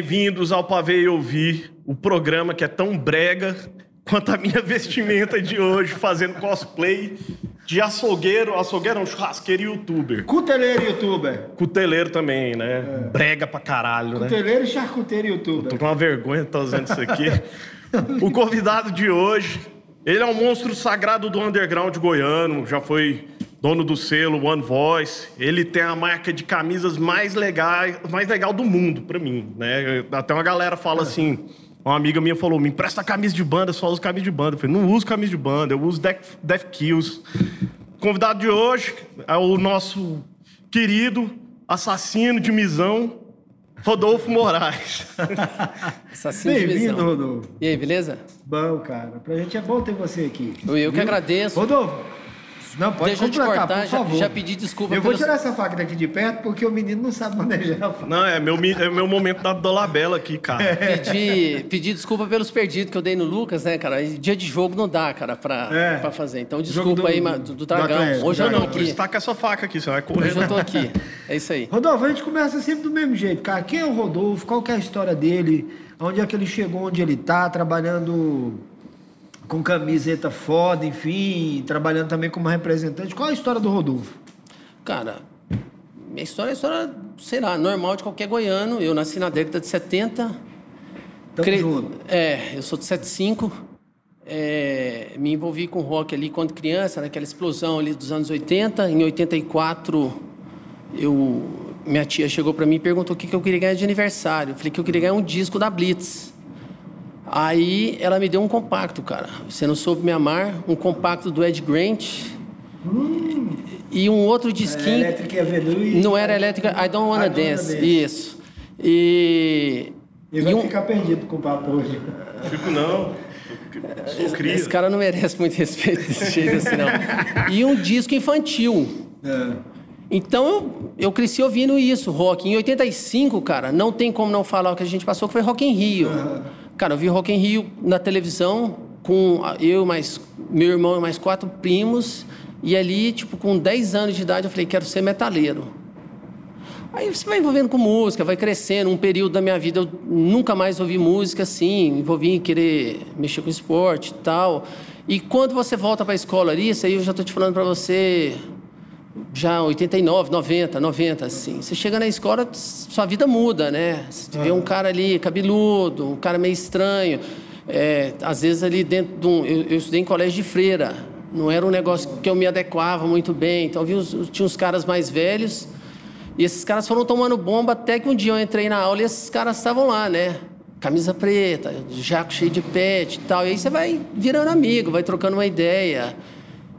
bem-vindos ao Pavê e Ouvir, o programa que é tão brega quanto a minha vestimenta de hoje, fazendo cosplay de açougueiro, açougueiro não, churrasqueiro e youtuber. Cuteleiro e youtuber. Cuteleiro também, né? Brega pra caralho, né? Cuteleiro e charcuteiro e youtuber. Tô com uma vergonha de estar usando isso aqui. o convidado de hoje, ele é um monstro sagrado do underground goiano, já foi dono do selo One Voice. Ele tem a marca de camisas mais legais, mais legal do mundo pra mim, né? Até uma galera fala assim, uma amiga minha falou, me empresta camisa de banda, eu só uso camisa de banda. Eu falei, não uso camisa de banda, eu uso Death, Death Kills. O convidado de hoje é o nosso querido assassino de misão, Rodolfo Moraes. Assassino de Bem-vindo. Rodolfo. E aí, beleza? Bom, cara. Pra gente é bom ter você aqui. Eu, eu que agradeço. Rodolfo, não, pode Deixa eu te cortar, por já- favor. já pedi desculpa Eu vou pelos- tirar essa faca daqui de perto porque o menino não sabe manejar a faca. Não, é meu, é meu momento da Dolabella aqui, cara. Pedi, pedi desculpa pelos perdidos que eu dei no Lucas, né, cara? Dia de jogo não dá, cara, pra, É. pra fazer. Então, desculpa do- aí, do, do Dragão. Atlético, Hoje eu não, Não, por isso aqui. tá com essa faca aqui, você vai correr. Hoje eu tô aqui. É isso aí. Rodolfo, a gente começa sempre do mesmo jeito, cara. Quem é o Rodolfo? Qual que é a história dele? Onde é que ele chegou, onde ele tá, trabalhando com camiseta foda, enfim, trabalhando também como representante. Qual é a história do Rodolfo? Cara, minha história é história, sei lá, normal de qualquer goiano. Eu nasci na década de 70. Tamo Cre- junto. É, eu sou de 75. É, me envolvi com rock ali quando criança, naquela explosão ali dos anos 80. Em 84, eu, minha tia chegou para mim e perguntou o que, que eu queria ganhar de aniversário. Eu falei que eu queria ganhar um disco da Blitz. Aí ela me deu um compacto, cara. Você não soube me amar, um compacto do Ed Grant. E um outro disquinho. Elétrica e Avenue. e- Não era elétrica, I Don't Wanna I Don't Wanna Dance. Dance. Isso. E. Ele vai e um- ficar perdido com o papo hoje. Fico não. Sou cria. Esse cara não merece muito respeito desse jeito assim, não. E um disco infantil. É. Então eu, eu cresci ouvindo isso, rock. Em 85, cara, não tem como não falar o que a gente passou, que foi Rock em Rio. Cara, eu vi Rock em Rio na televisão com eu mais meu irmão e mais quatro primos. E ali, tipo, com 10 anos de idade, eu falei, quero ser metaleiro. Aí você vai envolvendo com música, vai crescendo. Um período da minha vida eu nunca mais ouvi música assim, envolvi em querer mexer com esporte e tal. E quando você volta para a escola ali, isso aí eu já estou te falando para você, já 89, 90, 90, assim. Você chega na escola, sua vida muda, né? Você vê um cara ali cabeludo, um cara meio estranho. É, às vezes ali dentro de um... Eu, eu estudei em colégio de freira. Não era um negócio que eu me adequava muito bem. Então, eu vi uns- tinha uns caras mais velhos... E esses caras foram tomando bomba até que um dia eu entrei na aula e esses caras estavam lá, né? Camisa preta, jaco cheio de pet e tal. E aí você vai virando amigo, vai trocando uma ideia.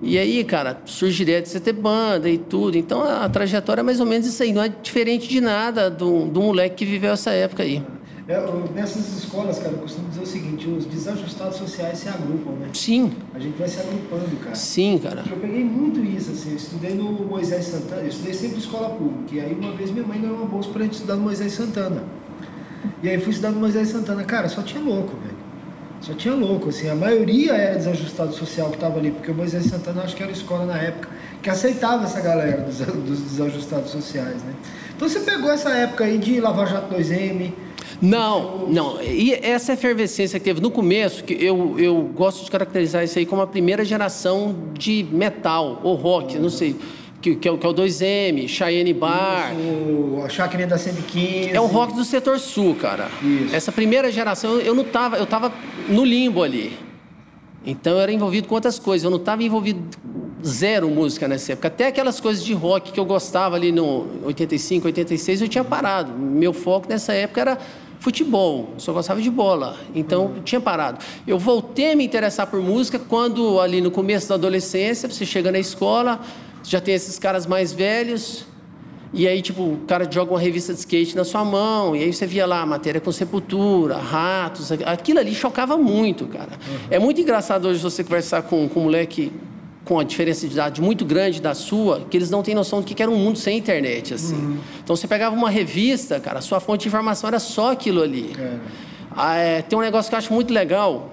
E aí, cara, surge ideia de você ter banda e tudo. Então a, a trajetória é mais ou menos isso aí. Não é diferente de nada do, do moleque que viveu essa época aí. É, nessas escolas, cara, eu costumo dizer o seguinte: os desajustados sociais se agrupam, né? Sim, A gente vai se agrupando, cara. sim, cara. Eu peguei muito isso, assim, eu estudei no Moisés Santana, eu estudei sempre escola pública, e aí uma vez minha mãe ganhou uma bolsa pra gente estudar no Moisés Santana. E aí fui estudar no Moisés Santana, cara, só tinha louco, velho. Só tinha louco, assim, a maioria era desajustado social que tava ali, porque o Moisés Santana acho que era escola na época que aceitava essa galera dos, dos desajustados sociais, né? Então você pegou essa época aí de Lava Jato 2M, Não, não. E essa efervescência que teve no começo, que eu, eu gosto de caracterizar isso aí como a primeira geração de metal ou rock, não sei, que, que, é, o, que é o 2M, Cheyenne Bar. o, a Chácara da 115. É o rock do setor sul, cara. Isso. Essa primeira geração, eu não tava, eu tava no limbo ali. Então eu era envolvido com outras coisas, eu não estava envolvido zero música nessa época. Até aquelas coisas de rock que eu gostava ali no 85, 86, eu tinha parado. Meu foco nessa época era futebol, eu só gostava de bola. Então eu tinha parado. Eu voltei a me interessar por música quando ali no começo da adolescência, você chega na escola, já tem esses caras mais velhos, e aí, tipo, o cara joga uma revista de skate na sua mão, e aí você via lá matéria com sepultura, ratos, aquilo ali chocava muito, cara. É muito engraçado hoje você conversar com, com um moleque com a diferença de idade muito grande da sua, que eles não têm noção do que era um mundo sem internet, assim. Então você pegava uma revista, cara, a sua fonte de informação era só aquilo ali. Ah, é, tem um negócio que eu acho muito legal.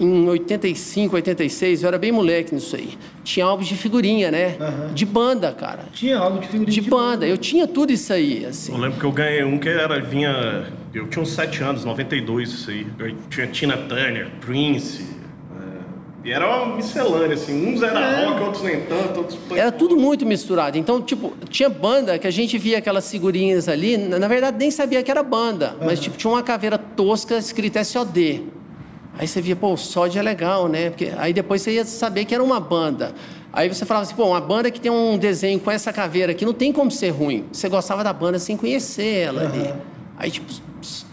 Em 85, 86, eu era bem moleque nisso aí. Tinha álbuns de figurinha, né? De banda, cara. Tinha algo de figurinha De banda. Eu tinha tudo isso aí, assim. Eu lembro que eu ganhei um que era, vinha eu tinha uns 7 anos, 92, isso aí. Eu tinha Tina Turner, Prince. é, e era uma miscelânea, assim. Uns era É. rock, outros nem tanto, outros... Era tudo muito misturado. Então, tipo, tinha banda que a gente via aquelas figurinhas ali, na na verdade nem sabia que era banda, mas tipo, tinha uma caveira tosca escrita SOD. Aí você via, pô, o SOD é legal, né? Porque aí depois você ia saber que era uma banda. Aí você falava assim, pô, uma banda que tem um desenho com essa caveira aqui não tem como ser ruim. Você gostava da banda sem conhecer ela ali. Aí, tipo,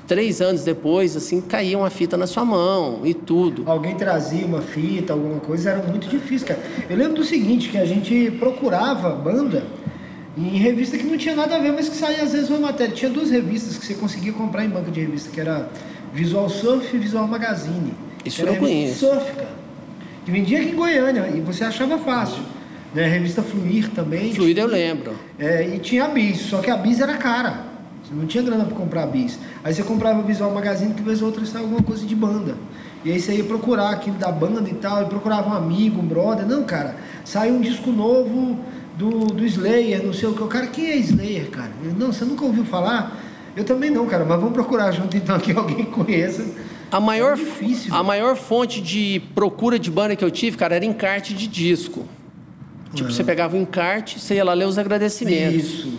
três anos depois, assim, caía uma fita na sua mão e tudo. Alguém trazia uma fita, alguma coisa, era muito difícil, cara. Eu lembro do seguinte, que a gente procurava banda em revista que não tinha nada a ver, mas que saía às vezes uma matéria. Tinha duas revistas que você conseguia comprar em banca de revista, que era Visual Surf e Visual Magazine. Isso eu não conheço. Surf, cara. Que vendia aqui em Goiânia e você achava fácil. Né? A revista Fluir também. Fluido eu lembro. É, e tinha a Bis, só que a Bis era cara. Você não tinha grana para comprar a Bis. Aí você comprava o Visual Magazine que vez ou outra saia alguma coisa de banda. E aí você ia procurar aquilo da banda e tal, e procurava um amigo, um brother. Não, cara, saiu um disco novo do, do Slayer, não sei o que. O cara, quem é Slayer, cara? Eu, não, você nunca ouviu falar? Eu também não, cara, mas vamos procurar junto então que alguém conheça. A maior, É difícil, a né? maior fonte de procura de banda que eu tive, cara, era encarte de disco. Tipo, você pegava o encarte, você ia lá ler os agradecimentos. Isso.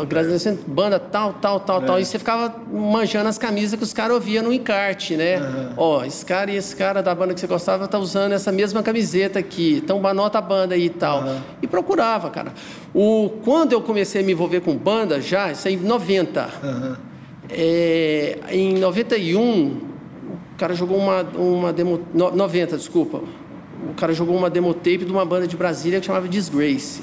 Agradecendo, banda tal, tal, tal, tal. E você ficava manjando as camisas que os caras ouviam no encarte, né? Ó, esse cara e esse cara da banda que você gostava tá usando essa mesma camiseta aqui. Então, anota a banda aí e tal. E procurava, cara. O, quando eu comecei a me envolver com banda, já, isso aí em 90. Aham. É, em 91, o cara jogou uma, uma demo. no- 90, desculpa. O cara jogou uma demo tape de uma banda de Brasília que chamava Disgrace.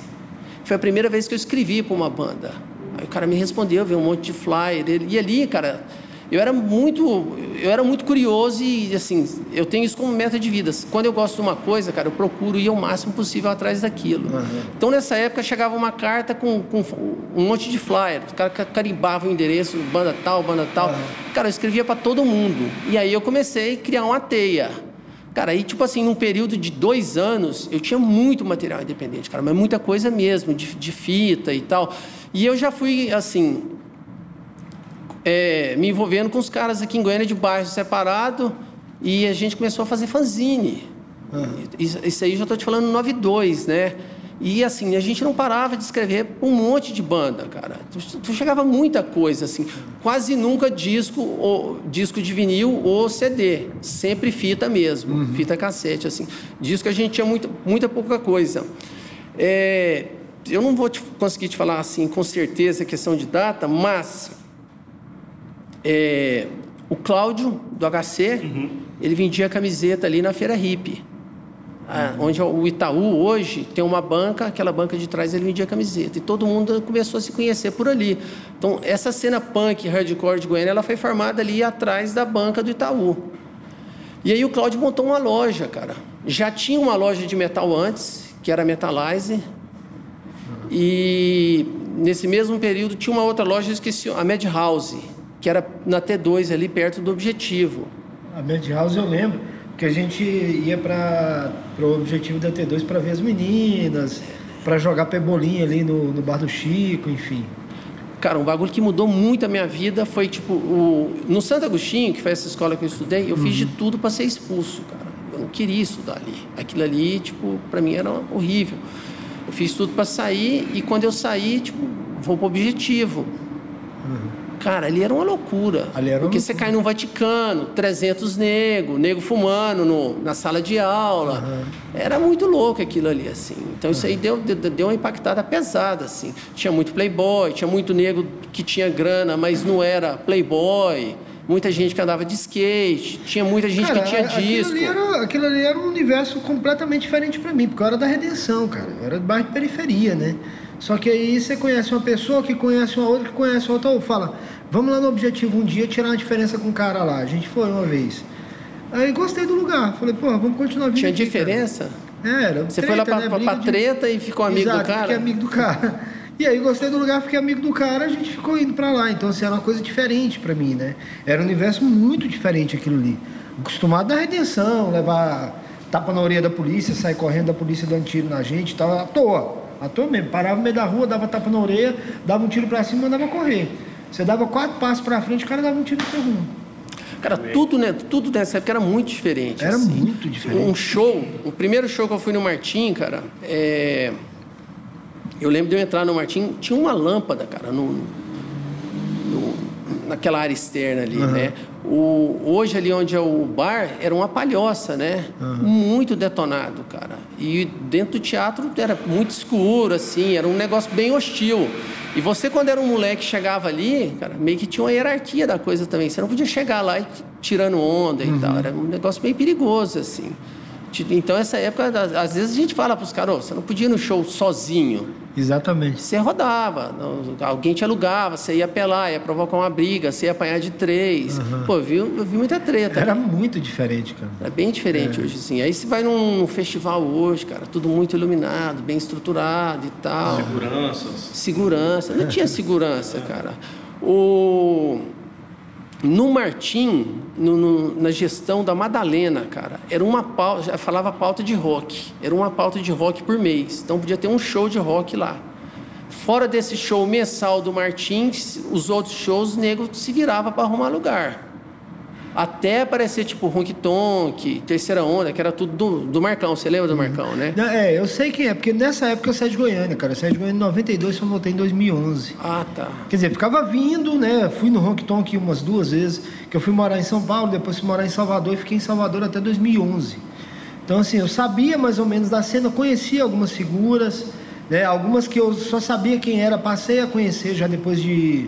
Foi a primeira vez que eu escrevi para uma banda. Aí o cara me respondeu, veio um monte de flyer. Ele, e ali, cara, eu era muito, eu era muito curioso e assim, eu tenho isso como meta de vida. Quando eu gosto de uma coisa, cara, eu procuro ir o máximo possível atrás daquilo. Então nessa época chegava uma carta com, com um monte de flyer. O cara ca- carimbava o endereço, banda tal, banda tal. Cara, eu escrevia para todo mundo. E aí eu comecei a criar uma teia. Cara, aí, tipo assim, num período de dois anos, eu tinha muito material independente, cara, mas muita coisa mesmo, de, de fita e tal. E eu já fui, assim, é, me envolvendo com os caras aqui em Goiânia de bairro separado e a gente começou a fazer fanzine. Isso, isso aí eu já estou te falando 92, né? E assim, a gente não parava de escrever um monte de banda, cara. Tu, tu chegava muita coisa, assim. Quase nunca disco, ou, disco de vinil ou CD. Sempre fita mesmo, fita cassete, assim. Disco a gente tinha muito, muita pouca coisa. É, eu não vou te- conseguir te falar assim com certeza a questão de data, mas é, o Cláudio, do HC, ele vendia camiseta ali na Feira Hippie. Ah, onde o Itaú hoje tem uma banca, aquela banca de trás ele vendia camiseta. E todo mundo começou a se conhecer por ali. Então, essa cena punk, hardcore de Goiânia, ela foi formada ali atrás da banca do Itaú. E aí o Cláudio montou uma loja, cara. Já tinha uma loja de metal antes, que era a Metalize. E nesse mesmo período tinha uma outra loja, esqueci, a Madhouse, que era na T2 ali perto do Objetivo. A Madhouse eu lembro, porque a gente ia para o objetivo da T2 para ver as meninas, para jogar pebolinha ali no, no bar do Chico, enfim. Cara, um bagulho que mudou muito a minha vida foi tipo o no Santo Agostinho, que foi essa escola que eu estudei, eu fiz de tudo para ser expulso, cara. Eu não queria estudar ali. Aquilo ali, tipo, para mim era horrível. Eu fiz tudo para sair e quando eu saí, tipo, vou pro objetivo. Cara, ali era uma loucura. Ali era uma porque você cai no Vaticano, 300 negros, nego fumando no, na sala de aula. Era muito louco aquilo ali, assim. Então isso aí deu, deu, uma impactada pesada, assim. Tinha muito playboy, tinha muito negro que tinha grana, mas não era playboy. Muita gente que andava de skate, tinha muita gente Cara, que tinha aquilo disco. Ali era, aquilo ali era um universo completamente diferente para mim, porque eu era da redenção, cara. Eu era de bairro de periferia, né? Só que aí você conhece uma pessoa que conhece uma outra, que conhece outra, ou fala, vamos lá no objetivo um dia tirar uma diferença com o cara lá. A gente foi uma vez. Aí gostei do lugar. Falei, pô, vamos continuar vindo Tinha aqui, cara. diferença? É, era Você treta, foi lá pra, né? pra, pra de- treta e ficou amigo Exato, do cara? fiquei amigo do cara. E aí gostei do lugar, fiquei amigo do cara, a gente ficou indo pra lá. Então, assim, era uma coisa diferente pra mim, né? Era um universo muito diferente aquilo ali. Acostumado na redenção, levar tapa na orelha da polícia, sair correndo da polícia dando tiro na gente e tal, à toa. À toa mesmo. Parava no meio da rua, dava tapa na orelha, dava um tiro pra cima e mandava correr. Você dava quatro passos pra frente, o cara dava um tiro no segundo. Cara, tudo, né, tudo nessa época era muito diferente. Era assim. muito diferente. Um show, o primeiro show que eu fui no Martim, cara, é... eu lembro de eu entrar no Martim, tinha uma lâmpada, cara, no, no- naquela área externa ali, né? O, hoje ali onde é o bar, era uma palhoça, né? Muito detonado, cara. E dentro do teatro era muito escuro, assim, era um negócio bem hostil. E você, quando era um moleque, chegava ali, cara, meio que tinha uma hierarquia da coisa também. Você não podia chegar lá e tirando onda e tal. Era um negócio meio perigoso, assim. Então, essa época, às- vezes a gente fala pros caras, "Ô, você não podia ir no show sozinho. Exatamente. Você rodava, alguém te alugava, você ia apelar, ia provocar uma briga, você ia apanhar de três. Pô, eu vi, eu vi muita treta. Era muito diferente, cara. É bem diferente hoje, assim. Aí você vai num, num festival hoje, cara, tudo muito iluminado, bem estruturado e tal. Seguranças. Segurança. Não tinha segurança, cara. O... No Martim, no- no- na gestão da Madalena, cara, era uma pauta, falava pauta de rock. Era uma pauta de rock por mês. Então podia ter um show de rock lá. Fora desse show mensal do Martins, os outros shows, o nego se virava para arrumar lugar. Até aparecer tipo Honk Tonk, Terceira Onda, que era tudo do, do Marcão. Você lembra do Marcão, né? Não, É, eu sei quem é, porque nessa época eu saí de Goiânia, cara. Eu saí de Goiânia em 92, só voltei em 2011. Ah, tá. Quer dizer, ficava vindo, né? Fui no Honk Tonk umas duas vezes, que eu fui morar em São Paulo, depois fui morar em Salvador e fiquei em Salvador até 2011. Então, assim, eu sabia mais ou menos da cena, conhecia algumas figuras, né? Algumas que eu só sabia quem era, passei a conhecer já depois de,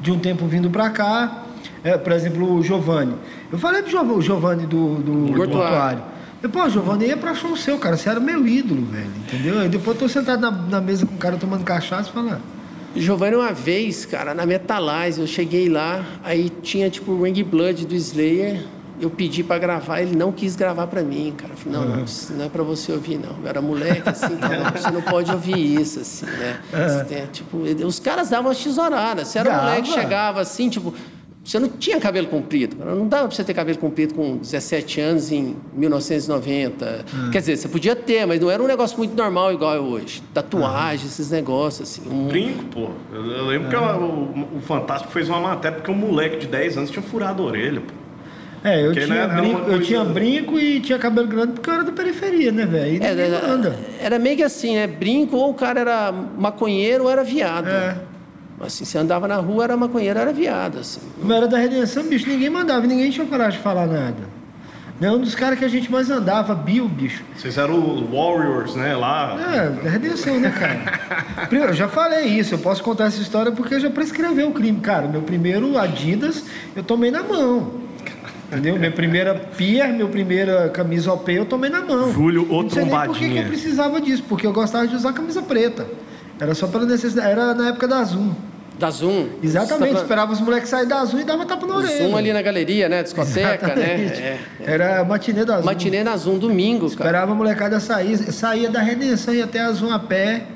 de um tempo vindo pra cá. É, por exemplo, o Giovanni. Eu falei pro Giov- o Giovanni do, do. Mortuário. Eu, Pô, Giovanni, ia pra show seu, cara. Você era meu ídolo, velho. Entendeu? Aí depois eu tô sentado na, na mesa com o cara tomando cachaça e falando. Giovanni, uma vez, cara, na Metalize, eu cheguei lá, aí tinha tipo o Ring Blood do Slayer. Eu pedi pra gravar, ele não quis gravar pra mim, cara. Eu falei, não, não, isso não é pra você ouvir, não. Eu era moleque, assim, então não, você não pode ouvir isso, assim, né? Você tem, tipo, os caras davam umas tesouradas. Você era Dava. moleque, chegava assim, tipo. Você não tinha cabelo comprido, cara. não dava pra você ter cabelo comprido com 17 anos em 1990. Quer dizer, você podia ter, mas não era um negócio muito normal igual é hoje. Tatuagem, esses negócios, assim. Um, Brinco, pô. Eu, eu lembro que É. o, o Fantástico fez uma matéria porque um moleque de 10 anos tinha furado a orelha, pô. É, eu Porque, tinha, né, brinco, eu tinha brinco e tinha cabelo grande porque eu era da periferia, né, velho? É, era, era meio que assim, né? Brinco, ou o cara era maconheiro ou era viado. É. Assim, você andava na rua, era maconheiro, era viado, assim. Como era da redenção, bicho, ninguém mandava, ninguém tinha coragem de falar nada. É um dos caras que a gente mais andava, Bill, bicho. Vocês eram o Warriors, né? Lá. É, da redenção, né, cara? Primeiro, eu já falei isso, eu posso contar essa história porque já prescreveu o crime. Cara, meu primeiro Adidas, eu tomei na mão. Entendeu? Minha primeira Pier, minha primeira camisa OP, eu tomei na mão. Júlio, ô Não sei nem por que trombadinha. eu precisava disso, porque eu gostava de usar camisa preta. Era só pela necessidade, era na época da Zoom. Da Zoom. Exatamente, tá esperava os moleques saírem da Zoom e dava tapa na orelha. Zoom ali na galeria, né? Discoteca, né? Exatamente. É. Era a matinê da Zoom. Matinê na Zoom, domingo, cara. Esperava a molecada sair, saía da redenção e até a Zoom a pé,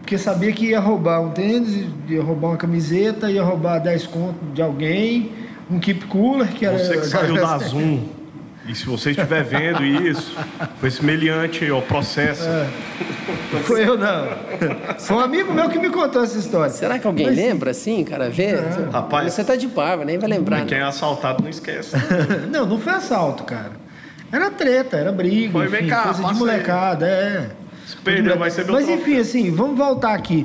porque sabia que ia roubar um tênis, ia roubar uma camiseta, ia roubar 10 conto de alguém, um keep cooler, que era. Você que saiu da Zoom. E se você estiver vendo isso, foi semelhante ao processo. É. Foi eu não. Foi um amigo meu que me contou essa história. Será que alguém Mas- lembra assim, cara? Vê? Rapaz. Você tá de barba, nem vai lembrar. Quem é assaltado não esquece. Não, não foi assalto, cara. Era treta, era briga, Foi, enfim, vem cá, coisa de passa aí. molecada, é. Se perdeu, vai ser meu Mas enfim, assim, vamos voltar aqui.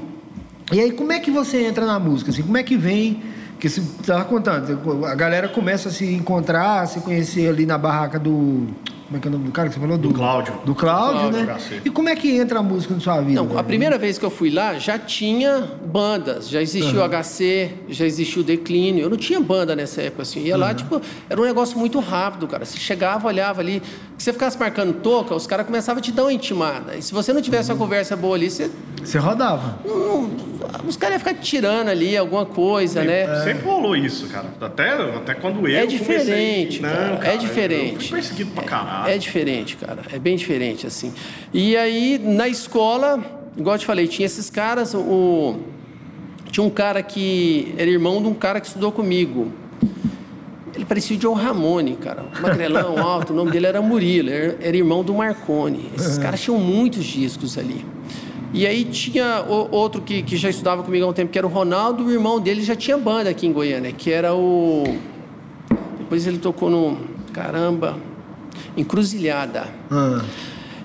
E aí, como é que você entra na música? Assim, como é que vem? Que você estava contando, a galera começa a se encontrar, a se conhecer ali na barraca do. Como é que é o nome do cara que você falou? Do Cláudio. Do Cláudio, Cláudio né? E como é que entra a música na sua vida? Não, a primeira vez que eu fui lá já tinha bandas, já existia o HC, já existia o Declínio. Eu não tinha banda nessa época, assim. Ia lá, tipo, era um negócio muito rápido, cara. Você chegava, olhava ali, se você ficasse marcando toca, os caras começavam a te dar uma intimada. E se você não tivesse uma conversa boa ali, você. Você rodava. não- não- os caras iam ficar tirando ali alguma coisa, né? Sempre rolou isso, cara. Até, até quando eu É comecei- diferente, Não, cara, é diferente. Eu fui perseguido pra caralho. É diferente, cara. É bem diferente, assim. E aí, na escola, igual eu te falei, tinha esses caras. O... Tinha um cara que era irmão de um cara que estudou comigo. Ele parecia o Joe Ramone, cara. Magrelão, alto. O nome dele era Murilo. Era, era irmão do Marconi. Esses caras tinham muitos discos ali. E aí tinha o, outro que, que já estudava comigo há um tempo, que era o Ronaldo, o irmão dele já tinha banda aqui em Goiânia, que era o. Depois ele tocou no. Caramba! Encruzilhada. Ah.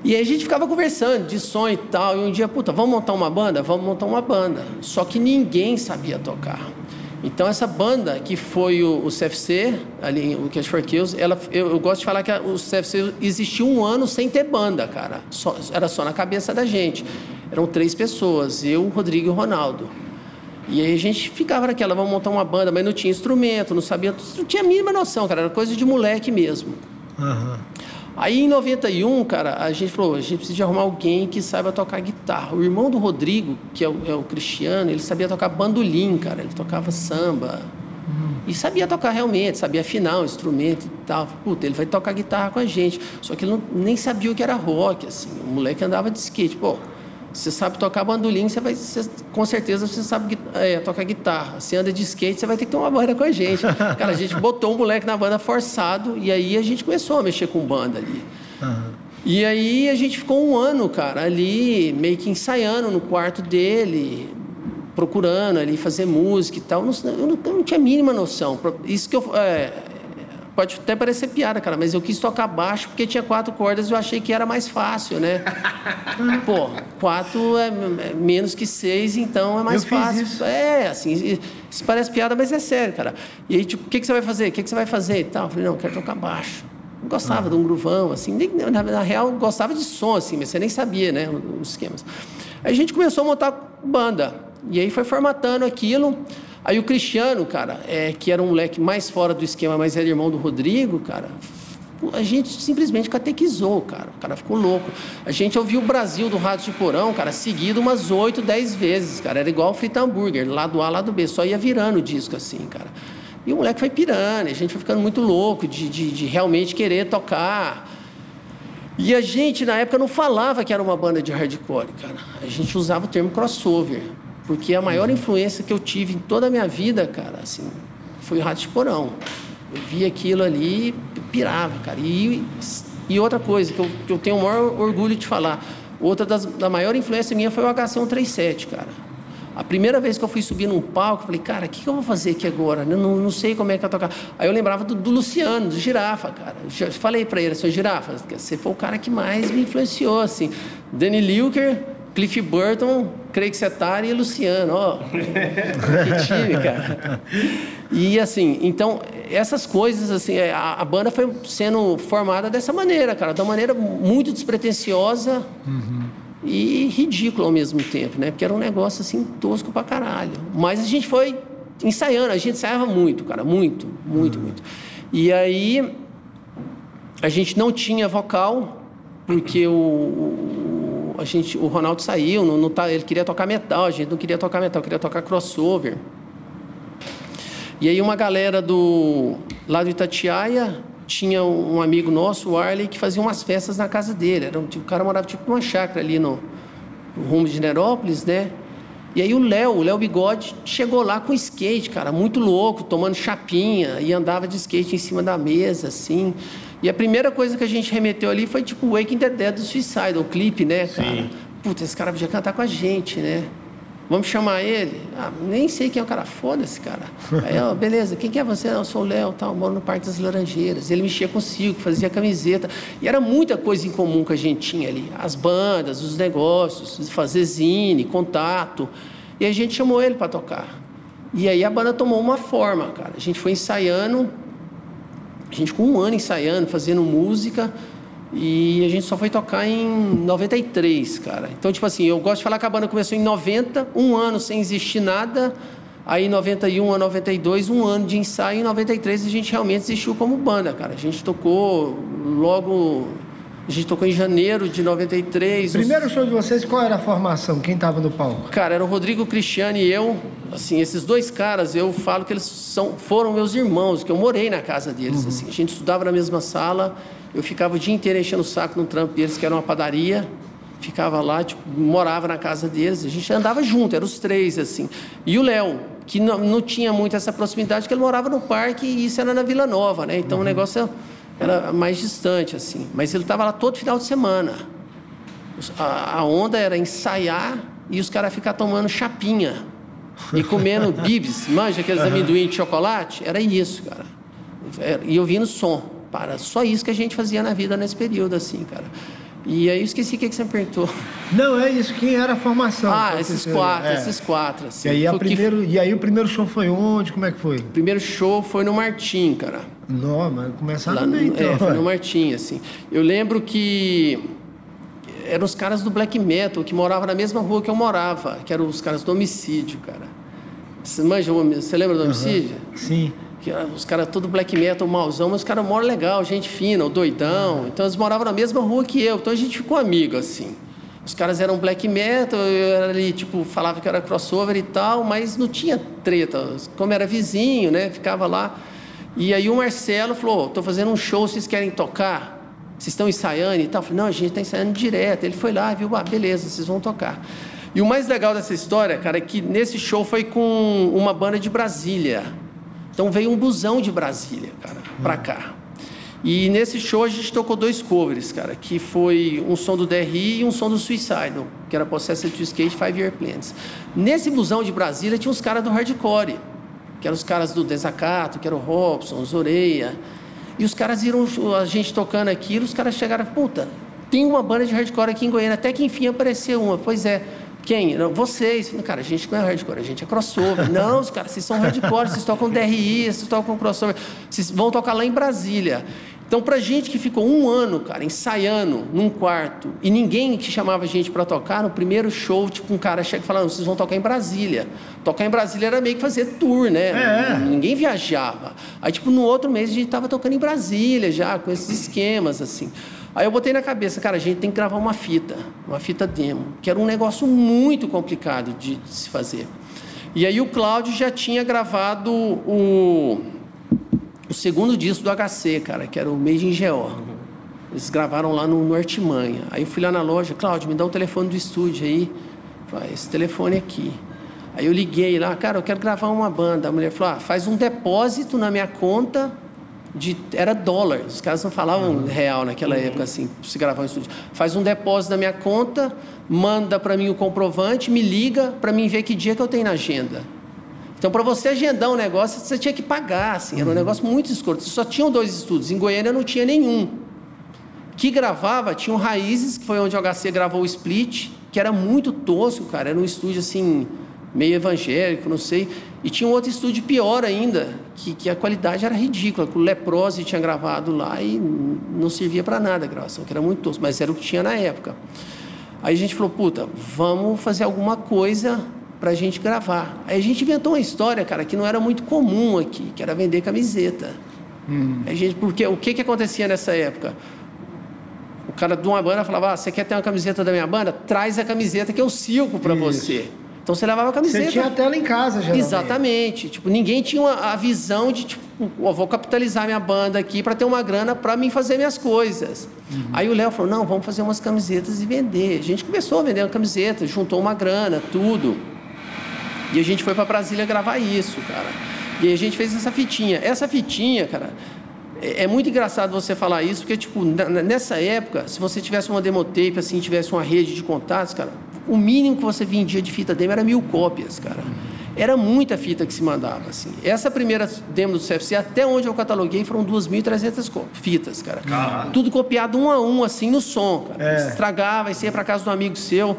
E aí a gente ficava conversando de som e tal. E um dia, puta, vamos montar uma banda? Vamos montar uma banda. Só que ninguém sabia tocar. Então essa banda que foi o, o CFC, ali, o Cash for Kills, ela, eu, eu, gosto de falar que a, o CFC existiu um ano sem ter banda, cara. Só, era só na cabeça da gente. Eram três pessoas, eu, o Rodrigo e o Ronaldo. E aí a gente ficava naquela, vamos montar uma banda, mas não tinha instrumento, não sabia, não tinha a mínima noção, cara, era coisa de moleque mesmo. Uhum. Aí em 91, cara, a gente falou, a gente precisa arrumar alguém que saiba tocar guitarra. O irmão do Rodrigo, que é o, é o Cristiano, ele sabia tocar bandolim, cara, ele tocava samba. Uhum. E sabia tocar realmente, sabia afinar o instrumento e tal. Puta, ele vai tocar guitarra com a gente. Só que ele não, nem sabia o que era rock, assim. O moleque andava de skate. Pô, você sabe tocar bandolim, você vai, você, com certeza você sabe é, tocar guitarra. Você anda de skate, você vai ter que ter uma banda com a gente. Cara, a gente botou um moleque na banda forçado e aí a gente começou a mexer com banda ali. Uhum. E aí a gente ficou um ano, cara, ali meio que ensaiando no quarto dele, procurando ali fazer música e tal. Eu não, eu não, eu não tinha a mínima noção. Isso que eu. É, Pode até parecer piada, cara, mas eu quis tocar baixo porque tinha quatro cordas e eu achei que era mais fácil, né? Pô, quatro é, é, menos que seis, então é mais eu fácil. Fiz isso. É, assim, isso parece piada, mas é sério, cara. E aí, tipo, o que, que você vai fazer? O que, que você vai fazer e tal? Eu falei, não, eu quero tocar baixo. Eu gostava ah. de um gruvão, assim, nem, na, na real, gostava de som, assim, mas você nem sabia, né, os esquemas. Aí a gente começou a montar banda. E aí foi formatando aquilo. Aí o Cristiano, cara, é, que era um moleque mais fora do esquema, mas era irmão do Rodrigo, cara, a gente simplesmente catequizou, cara. O cara ficou louco. A gente ouviu o Brasil do Rádio de Porão, cara, seguido umas 8, 10 vezes, cara. Era igual o Frita Hambúrguer, lado A, lado B. Só ia virando o disco assim, cara. E o moleque foi pirando, a gente foi ficando muito louco de, de, de realmente querer tocar. E a gente, na época, não falava que era uma banda de hardcore, cara. A gente usava o termo crossover. Porque a maior influência que eu tive em toda a minha vida, cara, assim, foi o Rato de Porão. Eu vi aquilo ali, pirava, cara. E, e outra coisa que eu, que eu tenho o maior orgulho de falar, outra das, da maior influência minha foi o HC137, cara. A primeira vez que eu fui subir num palco, eu falei, cara, o que, que eu vou fazer aqui agora? Eu não, não sei como é que eu tocar. Aí eu lembrava do, do Luciano, do Girafa, cara. Eu falei para ele, seu Girafa, você foi o cara que mais me influenciou, assim. Danny Lilker, Cliff Burton, Craig Setari e Luciano, ó. que time, cara. E assim, então, essas coisas, assim, é, a, a, banda foi sendo formada dessa maneira, cara, de uma maneira muito despretensiosa uhum. e ridícula ao mesmo tempo, né? Porque era um negócio, assim, tosco pra caralho. Mas a gente foi ensaiando, a gente ensaiava muito, cara, muito, muito, uhum. muito. E aí, a gente não tinha vocal, porque o a gente, o Ronaldo saiu, não, não tá, ele queria tocar metal, a gente não queria tocar metal, queria tocar crossover. E aí uma galera do lá do Itatiaia tinha um amigo nosso, o Arley, que fazia umas festas na casa dele. Era, tipo, o cara morava tipo numa chácara ali no, no rumo de Nerópolis, né? E aí o Léo, o Léo Bigode, chegou lá com skate, cara, muito louco, tomando chapinha, e andava de skate em cima da mesa, assim. E a primeira coisa que a gente remeteu ali foi tipo Waking the Dead do Suicide, o clipe, né, cara? Sim. Puta, esse cara podia cantar com a gente, né? Vamos chamar ele? Ah, nem sei quem é o cara, foda-se, cara. Aí, ó, beleza, quem que é você? Eu sou o Léo, tal, moro no Parque das Laranjeiras. Ele mexia com circo, fazia camiseta. E era muita coisa em comum que a gente tinha ali. As bandas, os negócios, fazer zine, contato. E a gente chamou ele para tocar. E aí a banda tomou uma forma, cara. A gente foi ensaiando a gente ficou um ano ensaiando, fazendo música. E a gente só foi tocar em 93, cara. Então, tipo assim, eu gosto de falar que a banda começou em 90, um ano sem existir nada. Aí, 91 a 92, um ano de ensaio. Em 93, a gente realmente existiu como banda, cara. A gente tocou logo a gente tocou em janeiro de 93. Primeiro show de vocês, qual era a formação? Quem estava no palco? Cara, era o Rodrigo Cristiano e eu. Assim, esses dois caras, eu falo que eles são, foram meus irmãos, que eu morei na casa deles. Uhum. Assim. A gente estudava na mesma sala, eu ficava o dia inteiro enchendo o saco no trampo deles, que era uma padaria. Ficava lá, tipo, morava na casa deles. A gente andava junto, eram os três, assim. E o Léo, que não, não tinha muito essa proximidade, porque ele morava no parque e isso era na Vila Nova, né? Então uhum. o negócio... É era mais distante, assim. Mas ele estava lá todo final de semana. A, a onda era ensaiar e os caras ficar tomando chapinha e comendo bibs, manja aqueles uhum. amendoim de chocolate? Era isso, cara. E ouvindo som. Para, só isso que a gente fazia na vida nesse período, assim, cara. E aí eu esqueci o que, que você perguntou. Não, é isso, quem era a formação? Ah, esses quatro, é. esses quatro. Assim. E, aí, a primeiro, que... e aí o primeiro show foi onde? Como é que foi? O primeiro show foi no Martim, cara. Não, mas começaram bem, então. É, foi no Martim, assim. Eu lembro que eram os caras do black metal que moravam na mesma rua que eu morava, que eram os caras do homicídio, cara. Você, manja, você lembra do homicídio? Uhum. Sim. Que, os caras tudo black metal, malzão, mas os caras moram legal, gente fina, o doidão. Então eles moravam na mesma rua que eu, então a gente ficou amigo, assim. Os caras eram black metal, eu era ali, tipo, falava que era crossover e tal, mas não tinha treta. Como era vizinho, né? Ficava lá. E aí o Marcelo falou: tô fazendo um show, vocês querem tocar? Vocês estão ensaiando e tal? Eu falei, não, a gente está ensaiando direto. Ele foi lá, viu, ah, beleza, vocês vão tocar. E o mais legal dessa história, cara, é que nesse show foi com uma banda de Brasília. Então veio um busão de Brasília, cara, pra hum. cá. E nesse show a gente tocou dois covers, cara, que foi um som do DRI e um som do Suicidal, que era Possessed to Skate Five Year Plans. Nesse busão de Brasília tinha uns caras do hardcore, que eram os caras do Desacato, que era o Robson, os Oreia. E os caras viram a gente tocando aquilo, os caras chegaram, puta, tem uma banda de hardcore aqui em Goiânia, até que enfim apareceu uma. Pois é, quem? Não, vocês. Cara, a gente não é hardcore, a gente é crossover. não, os caras, vocês são hardcore, vocês tocam DRI, vocês tocam crossover, vocês vão tocar lá em Brasília. Então, pra gente que ficou um ano, cara, ensaiando num quarto, e ninguém que chamava a gente para tocar, no primeiro show, tipo, um cara chega falando, vocês vão tocar em Brasília. Tocar em Brasília era meio que fazer tour, né? É. Ninguém viajava. Aí, tipo, no outro mês a gente tava tocando em Brasília já, com esses esquemas, assim. Aí eu botei na cabeça, cara, a gente tem que gravar uma fita, uma fita demo, que era um negócio muito complicado de, de se fazer. E aí o Cláudio já tinha gravado o o segundo disco do HC, cara, que era o Made in Geo. Eles gravaram lá no, no Artimanha. Aí eu fui lá na loja, Cláudio, me dá o telefone do estúdio aí. Falei, esse telefone aqui. Aí eu liguei lá, cara, eu quero gravar uma banda. A mulher falou, ah, faz um depósito na minha conta de... Era dólar, os caras não falavam uhum. real naquela uhum. época, assim, se gravar um estúdio. Faz um depósito na minha conta, manda para mim o comprovante, me liga para mim ver que dia que eu tenho na agenda. Então, para você agendar um negócio, você tinha que pagar, assim, era um uhum. negócio muito escuro. Só tinham dois estúdios, em Goiânia não tinha nenhum. Que gravava, tinha o Raízes, que foi onde o HC gravou o Split, que era muito tosco, cara, era um estúdio assim, meio evangélico, não sei. E tinha um outro estúdio pior ainda, que, que a qualidade era ridícula, que o Leprose tinha gravado lá e não servia para nada a gravação, que era muito tosco, mas era o que tinha na época. Aí a gente falou, puta, vamos fazer alguma coisa para a gente gravar. Aí a gente inventou uma história, cara, que não era muito comum aqui, que era vender camiseta. Hum. A gente, porque o que, que acontecia nessa época? O cara de uma banda falava: ah, você quer ter uma camiseta da minha banda? Traz a camiseta que eu silco para você. Então você levava a camiseta. Você tinha a tela em casa, já. Exatamente. Tipo, ninguém tinha a visão de tipo, oh, vou capitalizar minha banda aqui para ter uma grana para mim fazer minhas coisas. Uhum. Aí o Léo falou: "Não, vamos fazer umas camisetas e vender". A gente começou a vender uma camiseta, juntou uma grana, tudo. E a gente foi para Brasília gravar isso, cara. E a gente fez essa fitinha. Essa fitinha, cara, é, é muito engraçado você falar isso, porque, tipo, nessa época, se você tivesse uma demotape, assim, tivesse uma rede de contatos, cara, o mínimo que você vendia de fita demo era mil cópias, cara. Era muita fita que se mandava, assim. Essa primeira demo do CFC, até onde eu cataloguei, foram 2.300 fitas, cara. Caralho. Tudo copiado um a um, assim, no som, cara. É. Estragava, e ia para casa do amigo seu.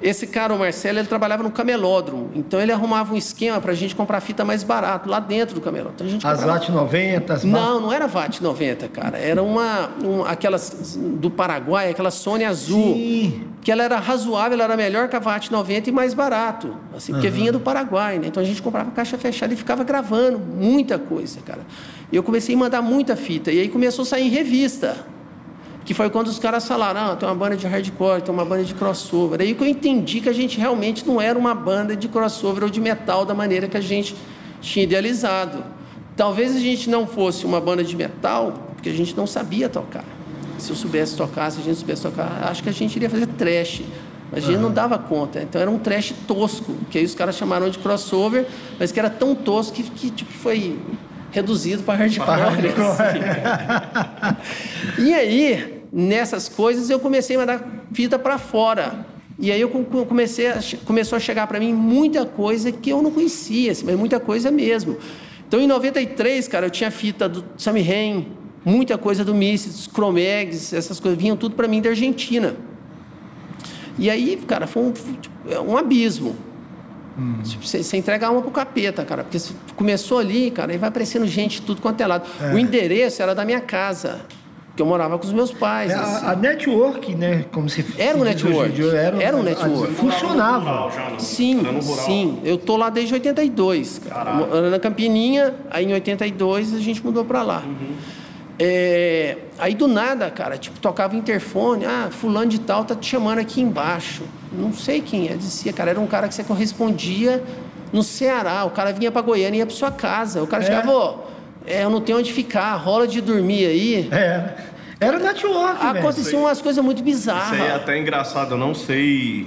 Esse cara, o Marcelo, ele trabalhava no camelódromo. Então ele arrumava um esquema para a gente comprar fita mais barato lá dentro do camelódromo. Então, a gente as VAT 90? As não, não era VAT 90, cara. Era uma, uma aquelas do Paraguai, aquela Sony azul. Sim. Que ela era razoável, ela era melhor que a VAT 90 e mais barato. Assim, porque uhum. vinha do Paraguai, né? Então a gente comprava caixa fechada e ficava gravando muita coisa, cara. E eu comecei a mandar muita fita. E aí começou a sair em revista que foi quando os caras falaram, ah, tem uma banda de hardcore, tem uma banda de crossover. Aí que eu entendi que a gente realmente não era uma banda de crossover ou de metal da maneira que a gente tinha idealizado. Talvez a gente não fosse uma banda de metal, porque a gente não sabia tocar. Se eu soubesse tocar, se a gente soubesse tocar, acho que a gente iria fazer trash. Mas a gente uhum. não dava conta. Então era um trash tosco, que aí os caras chamaram de crossover, mas que era tão tosco que, que tipo, foi reduzido para hardcore. Hardcore. Assim. e aí, nessas coisas, eu comecei a mandar fita para fora. E aí eu comecei a, começou a chegar para mim muita coisa que eu não conhecia, assim, mas muita coisa mesmo. Então, em 93, cara, eu tinha fita do Sammy Hain, muita coisa do Misses, Cromegs, essas coisas vinham tudo para mim da Argentina. E aí, cara, foi um, tipo, é um abismo. Hum. Você, você entrega uma pro capeta, cara. Porque começou ali, cara, e vai aparecendo gente tudo quanto é lado. É. O endereço era da minha casa. Que eu morava com os meus pais. É, assim. a, a, network, né? Como se Era um network. Era, era um network. Funcionava. sim, sim. Eu tô lá desde 82. Cara. Na Campininha, aí em 82 a gente mudou para lá. Uhum. É, aí do nada, cara, tipo, tocava interfone, ah, fulano de tal tá te chamando aqui embaixo. Não sei quem é, dizia, cara, era um cara que você correspondia no Ceará. O cara vinha para Goiânia e ia para sua casa. O cara é. chegava, ó, é, eu não tenho onde ficar, rola de dormir aí. É. Era network, Aconteciam umas coisas muito bizarras. Isso aí é até engraçado, eu não sei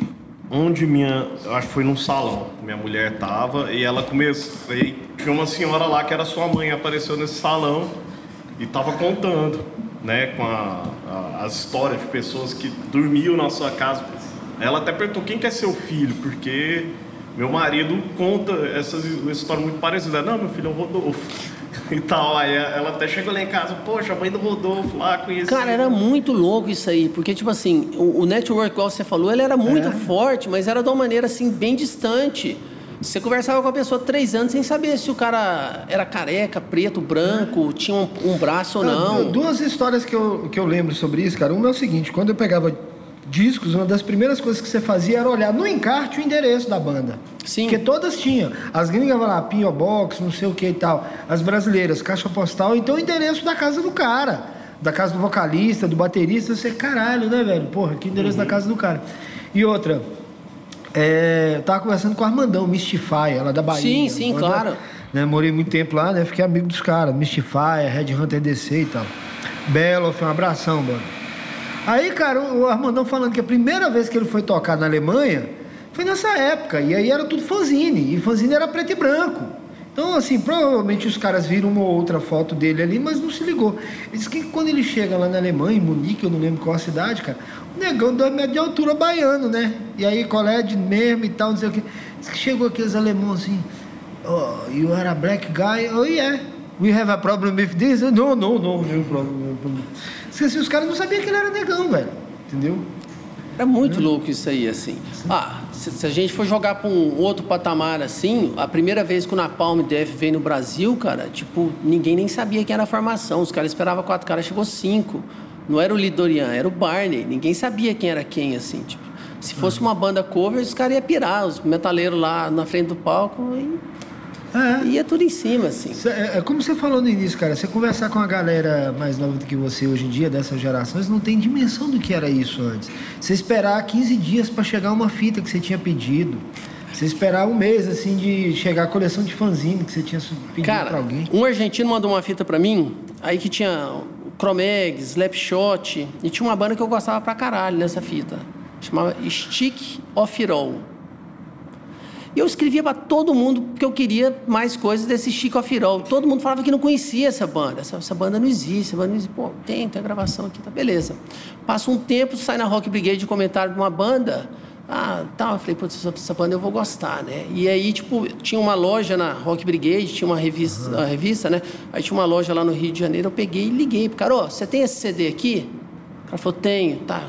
onde minha. Eu acho que foi num salão. Minha mulher tava e ela começou. E tinha uma senhora lá que era sua mãe, apareceu nesse salão e estava contando, né, com a, a, as histórias de pessoas que dormiam na sua casa. Ela até perguntou quem quer é seu filho, porque meu marido conta essas histórias muito parecidas. Não, meu filho é o Rodolfo. E tal, aí ela até chegou lá em casa, poxa, a mãe do Rodolfo lá conheci. Cara, era muito louco isso aí, porque, tipo assim, o, o network, igual você falou, ele era muito é. forte, mas era de uma maneira, assim, bem distante. Você conversava com a pessoa três anos sem saber se o cara era careca, preto, branco, tinha um, um braço ou não. Duas histórias que eu, que eu lembro sobre isso, cara. Uma é o seguinte: quando eu pegava discos, uma das primeiras coisas que você fazia era olhar no encarte o endereço da banda. Sim. Porque todas tinham. As gringas lá, Pio Box, não sei o que e tal. As brasileiras, caixa postal, então o endereço da casa do cara. Da casa do vocalista, do baterista, você, caralho, né, velho? Porra, que endereço uhum. da casa do cara. E outra, é, eu tava conversando com o Armandão, Mystify, ela da Bahia. Sim, sim, banda, claro. Né, morei muito tempo lá, né? Fiquei amigo dos caras, Mystify, Red Hunter DC e tal. Belo, foi um abração, mano. Aí, cara, o Armandão falando que a primeira vez que ele foi tocar na Alemanha foi nessa época. E aí era tudo fanzine. E fanzine era preto e branco. Então, assim, provavelmente os caras viram uma ou outra foto dele ali, mas não se ligou. Ele disse que quando ele chega lá na Alemanha, em Munique, eu não lembro qual a cidade, cara, negão dois metros de altura baiano, né? E aí colégio mesmo e tal, não sei o que. Diz que chegou aqueles alemãos assim, oh, you are a black guy? Oh yeah. We have a problem with this? No, no, no, no problem. Que assim, os caras não sabiam que ele era negão, velho. Entendeu? É muito é. louco isso aí, assim. Ah, se, se, a gente for jogar para um outro patamar assim, a primeira vez que o Napalm Death veio no Brasil, cara, tipo, ninguém nem sabia quem era a formação. Os caras esperavam quatro caras, chegou cinco. Não era o Lidorian, era o Barney. Ninguém sabia quem era quem, assim. Tipo, se fosse uma banda cover, os caras iam pirar, os metaleiros lá na frente do palco e é. ia tudo em cima, assim. É, é, como você falou no início, cara, você conversar com a galera mais nova do que você hoje em dia, dessas gerações, não tem dimensão do que era isso antes. Você esperar 15 dias para chegar uma fita que você tinha pedido. Você esperar um mês, assim, de chegar a coleção de fanzine que você tinha pedido Cara, pra alguém. um argentino mandou uma fita para mim, aí que tinha Cromeg, Slapshot, e tinha uma banda que eu gostava pra caralho nessa fita. Chamava Stick of It All. E eu escrevia para todo mundo porque eu queria mais coisas desse It All. Todo mundo falava que não conhecia essa banda. Essa, essa banda não existe, essa banda não existe. Pô, tem, tem a gravação aqui, tá beleza. Passa um tempo, sai na Rock Brigade de comentário de uma banda ah, tá. Eu falei, putz, essa banda eu vou gostar, né? E aí, tipo, tinha uma loja na Rock Brigade, tinha uma revista, uhum. revista, né? Aí tinha uma loja lá no Rio de Janeiro, eu peguei e liguei cara, ó, você tem esse CD aqui? O cara falou, tenho, tá.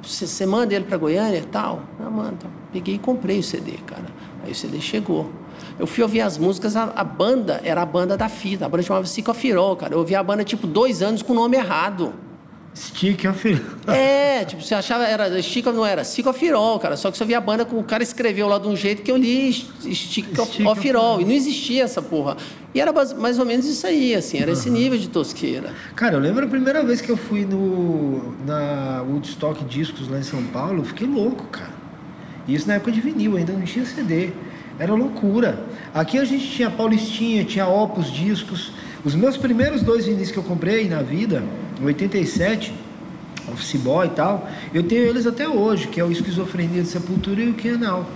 Você manda ele pra Goiânia e tal? Ah, manda. Tá. Peguei e comprei o CD, cara. Aí o CD chegou. Eu fui ouvir as músicas, a, a banda era a banda da fita, a banda chamava Psicofirol, cara. Eu ouvi a banda, tipo, dois anos com o nome errado. Stick of É, tipo, você achava, era Stick of, não era, Stick of cara. Só que você via a banda, com o cara escreveu lá de um jeito que eu li Stick, of, of All. E não existia essa porra. E era mais ou menos isso aí, assim, era uhum. esse nível de tosqueira. Cara, eu lembro a primeira vez que eu fui no, na Woodstock Discos lá em São Paulo, eu fiquei louco, cara. Isso na época de vinil, ainda não tinha CD. Era loucura. Aqui a gente tinha Paulistinha, tinha Opus Discos. Os meus primeiros dois vinis que eu comprei na vida, em 87, Office Boy e tal, eu tenho eles até hoje, que é o Esquizofrenia de Sepultura e o Kenal.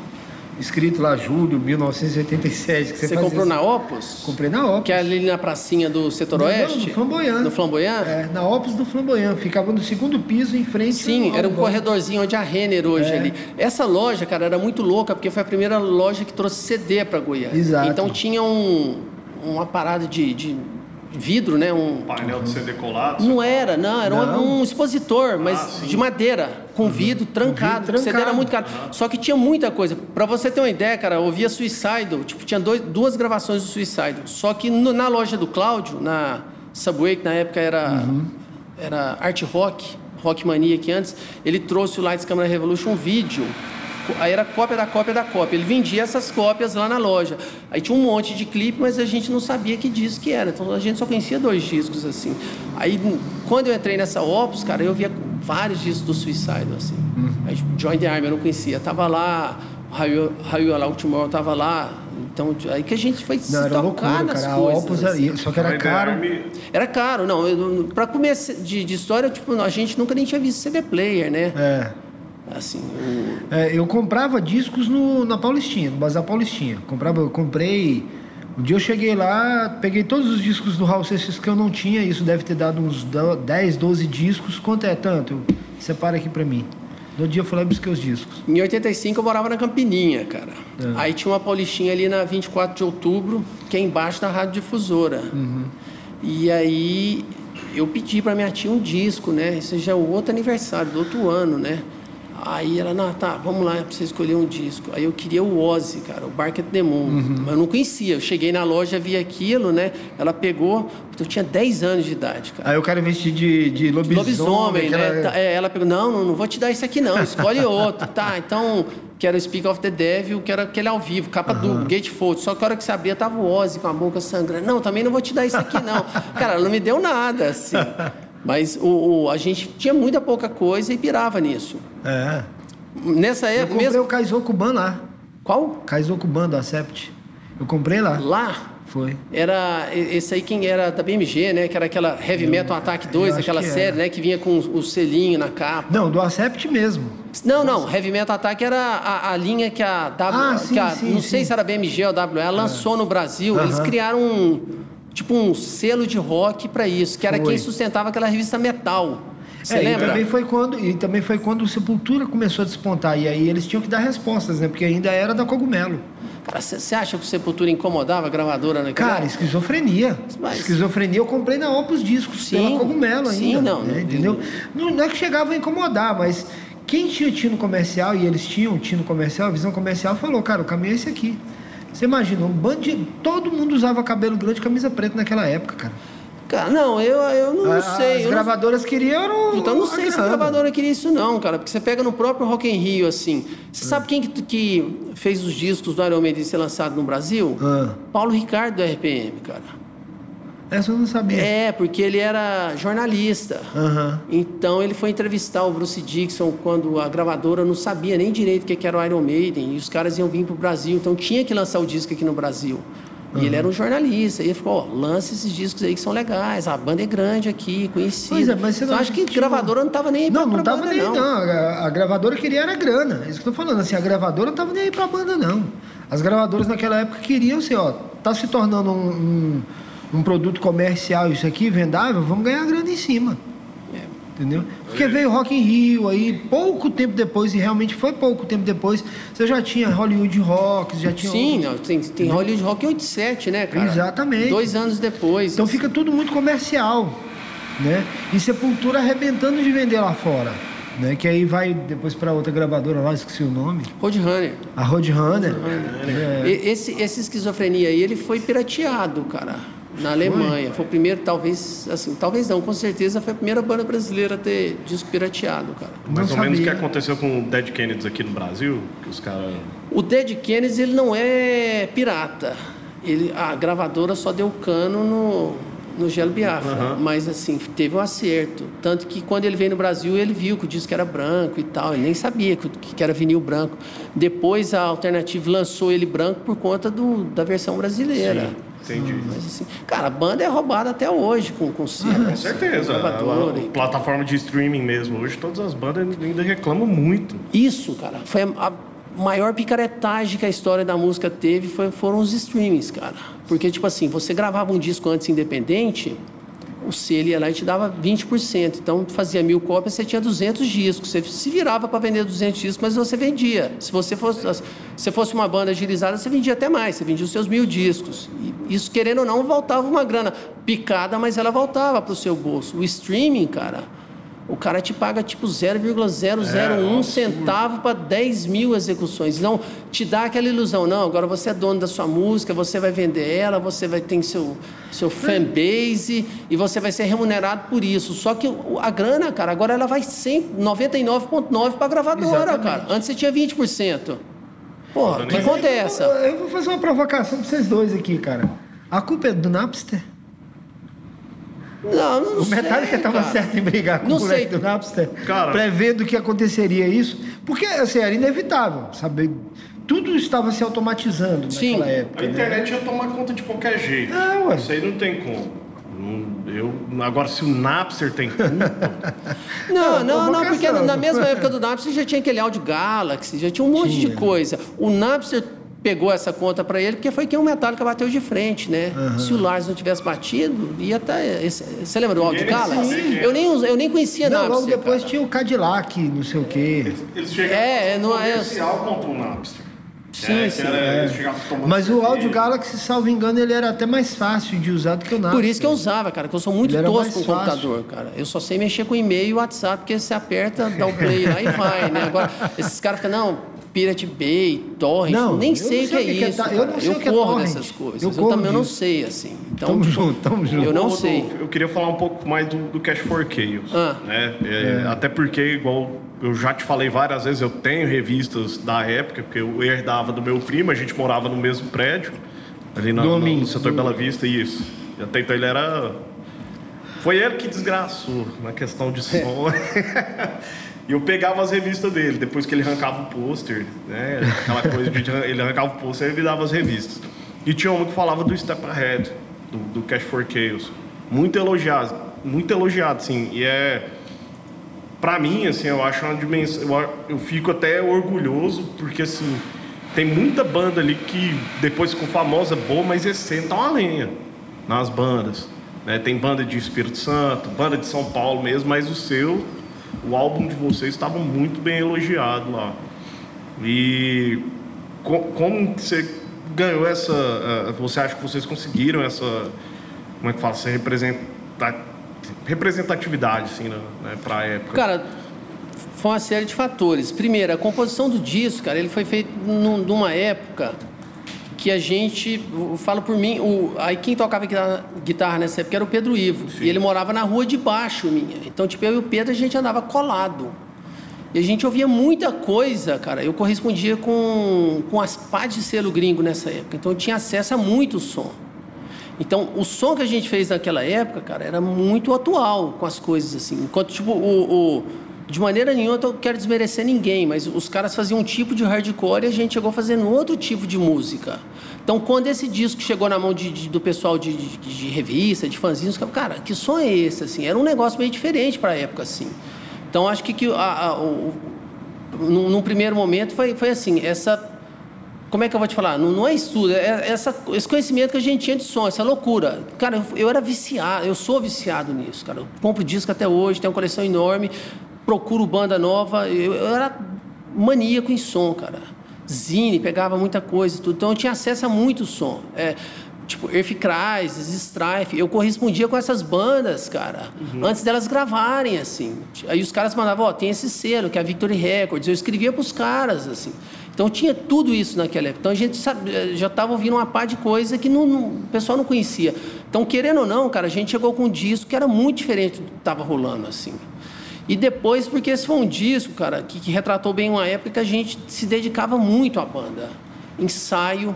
Escrito lá julho 1987. Que Você, fazia comprou assim. na Opus? Comprei na Opus. Que é ali na pracinha do setor Não, oeste? no Flamboyant. No Flamboyant? É, na Opus do Flamboyant. Ficava no segundo piso, em frente Sim, ao- era um corredorzinho onde a Renner hoje É. ali. Essa loja, cara, era muito louca, porque foi a primeira loja que trouxe CD para Goiânia. Exato. Então tinha um, uma parada de, de vidro, né? Um, Painel de CD colado. não era, não, era um- Não. um expositor, mas Ah, de madeira, com vidro trancado. vidro O CD era muito caro. Só que tinha muita coisa. Pra você ter uma ideia, cara, eu ouvia Suicidal, tipo, tinha dois- duas gravações do Suicidal. Só que no- na loja do Cláudio, na Subway, que na época era, Uhum. era Art Rock, Rock Mania que antes, ele trouxe o Lights Camera Revolution um vídeo. Aí era cópia da cópia da cópia. Ele vendia essas cópias lá na loja. Aí tinha um monte de clipe, mas a gente não sabia que disco que era. Então a gente só conhecia dois discos assim. Aí quando eu entrei nessa Opus, cara, eu via vários discos do Suicide assim. Aí Join the Army eu não conhecia. Tava lá, Raio Raio Allow Tomorrow tava lá. Então aí que a gente foi se Não, era tocar loucura, nas cara. A coisas. Opus, assim. era- só que era caro. Army, Era caro, não. eu- Pra começar de, de história, tipo, a gente nunca nem tinha visto CD player, né? É. Assim, o- É, eu comprava discos no, na Paulistinha, no Bazar Paulistinha. Comprava, eu comprei. Um dia eu cheguei lá, peguei todos os discos do Raul Seixas que eu não tinha, isso deve ter dado uns do- 10, 12 discos. Quanto é tanto? Separa aqui pra mim. No dia eu fui lá e busquei os discos. Em 85 eu morava na Campininha, cara. É. Aí tinha uma paulistinha ali na 24 de outubro, que é embaixo da Rádio Difusora. Uhum. E aí eu pedi pra minha tia um disco, né? Esse já é o outro aniversário do outro ano, né? Aí ela, não, tá, vamos lá você escolher um disco. Aí eu queria o Ozzy, cara, o Bark at the Moon. Uhum. Mas eu não conhecia. Eu cheguei na loja, vi aquilo, né? Ela pegou, eu tinha 10 anos de idade, cara. Aí eu quero vestir de, de lobisomem. Lobisomem, né? aquela- Tá, é, ela pegou, não, não, não vou te dar isso aqui não, escolhe outro. tá, então, quero Speak of the Devil, quero aquele ao vivo, capa do Gatefold. Só que a hora que você abria, tava o Ozzy com a boca sangrando. Não, também não vou te dar isso aqui não. Cara, ela não me deu nada, assim. Mas o, o- a gente tinha muita pouca coisa e pirava nisso. É. Nessa Eu época comprei mesmo... o Kaizokuban lá. Qual? Kaizokuban da Sept. Eu comprei lá. Lá... Foi. Era esse aí quem era da BMG, né? Que era aquela Heavy Metal Attack 2, acho aquela que série, era. né? Que vinha com o selinho na capa. Não, do Acept mesmo. Não, não, Heavy Metal Attack era a, a linha que a W, Ah, sim, a- sim, não sim. sei se era BMG ou WE, lançou no Brasil. Eles Aham. criaram um tipo um selo de rock pra isso, que era Foi. quem sustentava aquela revista Metal. Você É, E lembra? também, foi quando, e também foi quando o Sepultura começou a despontar. E aí eles tinham que dar respostas, né? Porque ainda era da Cogumelo. Cara, você acha que o Sepultura incomodava a gravadora naquela? Cara, esquizofrenia. Mas- Esquizofrenia eu comprei na Opus Discos, Sim, pela Cogumelo ainda. sim, não, né? não- entendeu? Não, não é que chegava a incomodar, mas quem tinha tino comercial, e eles tinham tino comercial, visão comercial, falou, cara, o caminho é esse aqui. Você imagina, um bando de... Todo mundo usava cabelo grande e camisa preta naquela época, cara. Cara, não, eu, eu não, A- sei. As eu não- gravadoras queriam... Então eu não sei se a gravadora queria isso não, cara, porque você pega no próprio Rock in Rio, assim. Você sabe quem que, que fez os discos do Iron Maiden ser lançado no Brasil? Ah, Paulo Ricardo do RPM, cara. Essa eu não sabia. É, porque ele era jornalista. Aham. Então ele foi entrevistar o Bruce Dixon quando a gravadora não sabia nem direito o que era o Iron Maiden e os caras iam vir pro Brasil, então tinha que lançar o disco aqui no Brasil. E ele era um jornalista, e ele ficou, ó, lança esses discos aí que são legais, a banda é grande aqui, conhecida. Pois é, mas você então, não acho que tinha- gravadora não tava nem aí Não, não pra tava banda, nem aí, não. não. A, a gravadora queria era grana. Isso que eu tô falando. Assim, a gravadora não tava nem aí pra banda, não. As gravadoras naquela época queriam assim, ó, tá se tornando um, um, um produto comercial isso aqui, vendável, vamos ganhar grana em cima. Entendeu? Porque veio Rock in Rio aí, pouco tempo depois, e realmente foi pouco tempo depois, você já tinha Hollywood Rocks, já tinha. Sim, não, tem, tem Hollywood Rock em 87, né, cara? Exatamente. Dois anos depois. Então fica tudo muito comercial, né? E Sepultura arrebentando de vender lá fora, né? Que aí vai depois para outra gravadora lá, esqueci o nome, Roadrunner. a Roadrunner. É. E- Esse, esse esquizofrenia aí, ele foi pirateado, cara, na Alemanha. Foi o primeiro, talvez, assim, talvez não, com certeza foi a primeira banda brasileira a ter disco pirateado, cara. Mais Não ou menos o que sabia. aconteceu com o Dead Kennedys aqui no Brasil, que os caras. O Dead Kennedys, ele não é pirata. Ele, a gravadora só deu cano no, no Gelo Biafra. Mas, assim, teve um acerto. Tanto que quando ele veio no Brasil, ele viu que o disco era branco e tal. Ele nem sabia que, que era vinil branco. Depois, a Alternative lançou ele branco por conta do, da versão brasileira. Entendi. Mas, assim, cara, a banda é roubada até hoje com, com selo. Com certeza. Gravadora A, e- plataforma de streaming mesmo. Hoje todas as bandas ainda reclamam muito. Isso, cara, foi a, a maior picaretagem que a história da música teve foi, foram os streamings, cara. Porque, tipo assim, você gravava um disco antes independente, o selo ia lá e te dava 20%. Então, fazia mil cópias, você tinha 200 discos. Você se virava para vender 200 discos, mas você vendia. Se você fosse, se fosse uma banda agilizada, você vendia até mais. Você vendia os seus mil discos. E isso, querendo ou não, voltava uma grana picada, mas ela voltava para o seu bolso. O streaming, cara o cara te paga tipo 0,001 é, centavo para 10 mil execuções. Não, te dá aquela ilusão. Não, agora você é dono da sua música, você vai vender ela, você vai ter seu, seu fanbase e você vai ser remunerado por isso. Só que a grana, cara, agora ela vai 99,9% para a gravadora, Exatamente. cara. Antes você tinha 20%. Porra, que conta é essa? Eu vou fazer uma provocação para vocês dois aqui, cara. A culpa é do Napster? Não, não o Metallica estava certo em brigar com não o moleque do Napster, cara. prevendo que aconteceria isso, porque assim, era inevitável, sabe? Tudo estava se automatizando Sim. naquela época. A né? internet né? ia tomar conta de qualquer jeito. É, ué. Isso aí não tem como. Eu, agora, se o Napster tem culpa. não, não, não, porque na mesma época do Napster já tinha aquele áudio Galaxy, já tinha um monte tinha. de coisa. O Napster pegou essa conta para ele, porque foi quem o Metallica bateu de frente, né? Uhum. Se o Lars não tivesse batido, ia estar. Tá, você lembra do áudio Gala? Eu nem, eu nem conhecia não, Napster. Logo depois cara. tinha o Cadillac, não sei o quê. Eles, eles chegaram é, não é comercial contra o Napster. Sim, é, sim. Era, é. Mas o Audio Galaxy, salvo engano, ele era até mais fácil de usar do que o Napster. Por isso que eu usava, cara, que eu sou muito tosco com o computador, cara. Eu só sei mexer com e-mail e WhatsApp, porque você aperta, dá o play lá e vai, né? Agora, esses caras ficam, não, Pirate Bay, Torrent, não, nem sei o que, é que, é isso. eu não sei eu o que é dessas coisas. Eu, eu também disso. não sei, assim. Então, tamo junto, tamo junto. Eu não sei. Eu queria falar um pouco mais do, do Cash for Chaos. Ah. Né? É, é. Até porque, igual eu já te falei várias vezes, eu tenho revistas da época, porque eu herdava do meu primo, a gente morava no mesmo prédio, ali no, no setor Bela Vista, isso. E até então ele era. Foi ele que desgraçou na questão de é. som. E eu pegava as revistas dele, depois que ele arrancava o pôster, né? Aquela coisa de ele arrancava o pôster e dava as revistas. E tinha um que falava do Step Ahead, do, do Cash for Chaos. Muito elogiado, muito elogiado, sim. E é. Pra mim, assim, eu acho uma dimensão. Eu, eu fico até orgulhoso, porque, assim, tem muita banda ali que depois ficou famosa, boa, mas eles sentam a lenha nas bandas. Né? Tem banda de Espírito Santo, banda de São Paulo mesmo, mas o seu o álbum de vocês estava muito bem elogiado lá. E como você ganhou essa. Uh, você acha que vocês conseguiram essa. Como é que fala? Essa representatividade, assim, né, né para a época? Cara, foi uma série de fatores. Primeiro, a composição do disco, cara, ele foi feito num, numa época que a gente, eu falo por mim, o, aí quem tocava guitarra, guitarra nessa época era o Pedro Ivo. Sim. E ele morava na rua de baixo minha. Então, tipo, eu e o Pedro a gente andava colado. E a gente ouvia muita coisa, cara. Eu correspondia com, com as pás de selo gringo nessa época. Então eu tinha acesso a muito som. Então, o som que a gente fez naquela época, cara, era muito atual com as coisas, assim. Enquanto, tipo, o, o de maneira nenhuma eu quero desmerecer ninguém, mas os caras faziam um tipo de hardcore e a gente chegou fazendo outro tipo de música. Então, quando esse disco chegou na mão de, de, do pessoal de, de, revista, de fanzinhos, cara, que som é esse? Assim, era um negócio meio diferente para a época, assim. Então, acho que, que a, a, o, num, num, primeiro momento foi, foi assim, essa... Como é que eu vou te falar? Não, não é estudo, é essa, esse conhecimento que a gente tinha de som, essa loucura. Cara, eu, eu era viciado, eu sou viciado nisso, cara. Eu compro disco até hoje, tenho uma coleção enorme, procuro banda nova. Eu, eu era maníaco em som, cara zine, pegava muita coisa, tudo. Então eu tinha acesso a muito som. É, tipo, Earth Crisis, Strife. Eu correspondia com essas bandas, cara, uhum. antes delas gravarem, assim. Aí os caras mandavam, ó, oh, tem esse selo, que é a Victory Records. Eu escrevia pros caras, assim. Então tinha tudo isso naquela época. Então a gente sabe, já estava ouvindo uma par de coisa que não, não, o pessoal não conhecia. Então, querendo ou não, cara, a gente chegou com um disco que era muito diferente do que estava rolando, assim. E depois, porque esse foi um disco, cara, que, que, retratou bem uma época que a gente se dedicava muito à banda. Ensaio,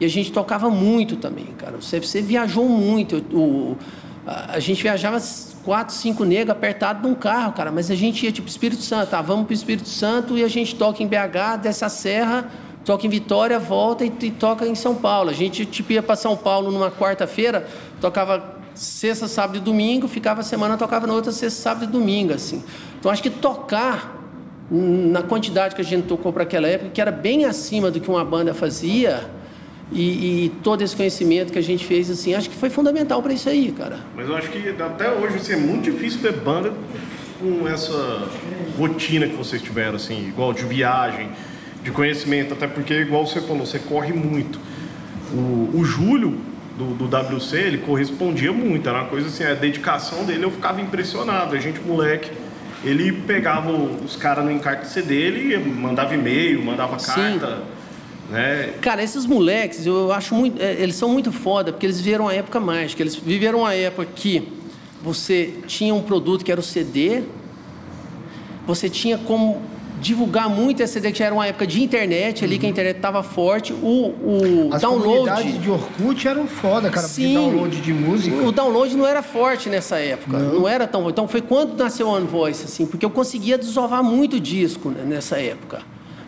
e a gente tocava muito também, cara. Você, você viajou muito. O, a, a, gente viajava quatro, cinco negros apertados num carro, cara, mas a gente ia tipo Espírito Santo, tá, vamos para o Espírito Santo e a gente toca em BH, desce a serra, toca em Vitória, volta e, e toca em São Paulo. A gente tipo, ia para São Paulo numa quarta-feira, tocava sexta, sábado e domingo, ficava a semana, tocava na outra sexta, sábado e domingo, assim. Então acho que tocar na quantidade que a gente tocou para aquela época, que era bem acima do que uma banda fazia, e, e, todo esse conhecimento que a gente fez, assim, acho que foi fundamental para isso aí, cara. Mas eu acho que até hoje assim, é muito difícil ver banda com essa rotina que vocês tiveram, assim, igual de viagem, de conhecimento, até porque, igual você falou, você corre muito. O, o Júlio, do, do WC, ele correspondia muito, era uma coisa assim, a dedicação dele eu ficava impressionado. A gente, moleque, ele pegava os caras no encarte CD, ele mandava e-mail, mandava carta. Né? Cara, esses moleques, eu acho muito. É, eles são muito foda, porque eles viveram uma época mágica. Eles viveram uma época que você tinha um produto que era o CD, você tinha como divulgar muito esse CD, que já era uma época de internet ali, uhum. que a internet estava forte. O, o As download. de Orkut eram foda, cara, Sim, download de música. O download não era forte nessa época. Não, não era tão. Então foi quando nasceu o One Voice, assim, porque eu conseguia desovar muito disco né, nessa época.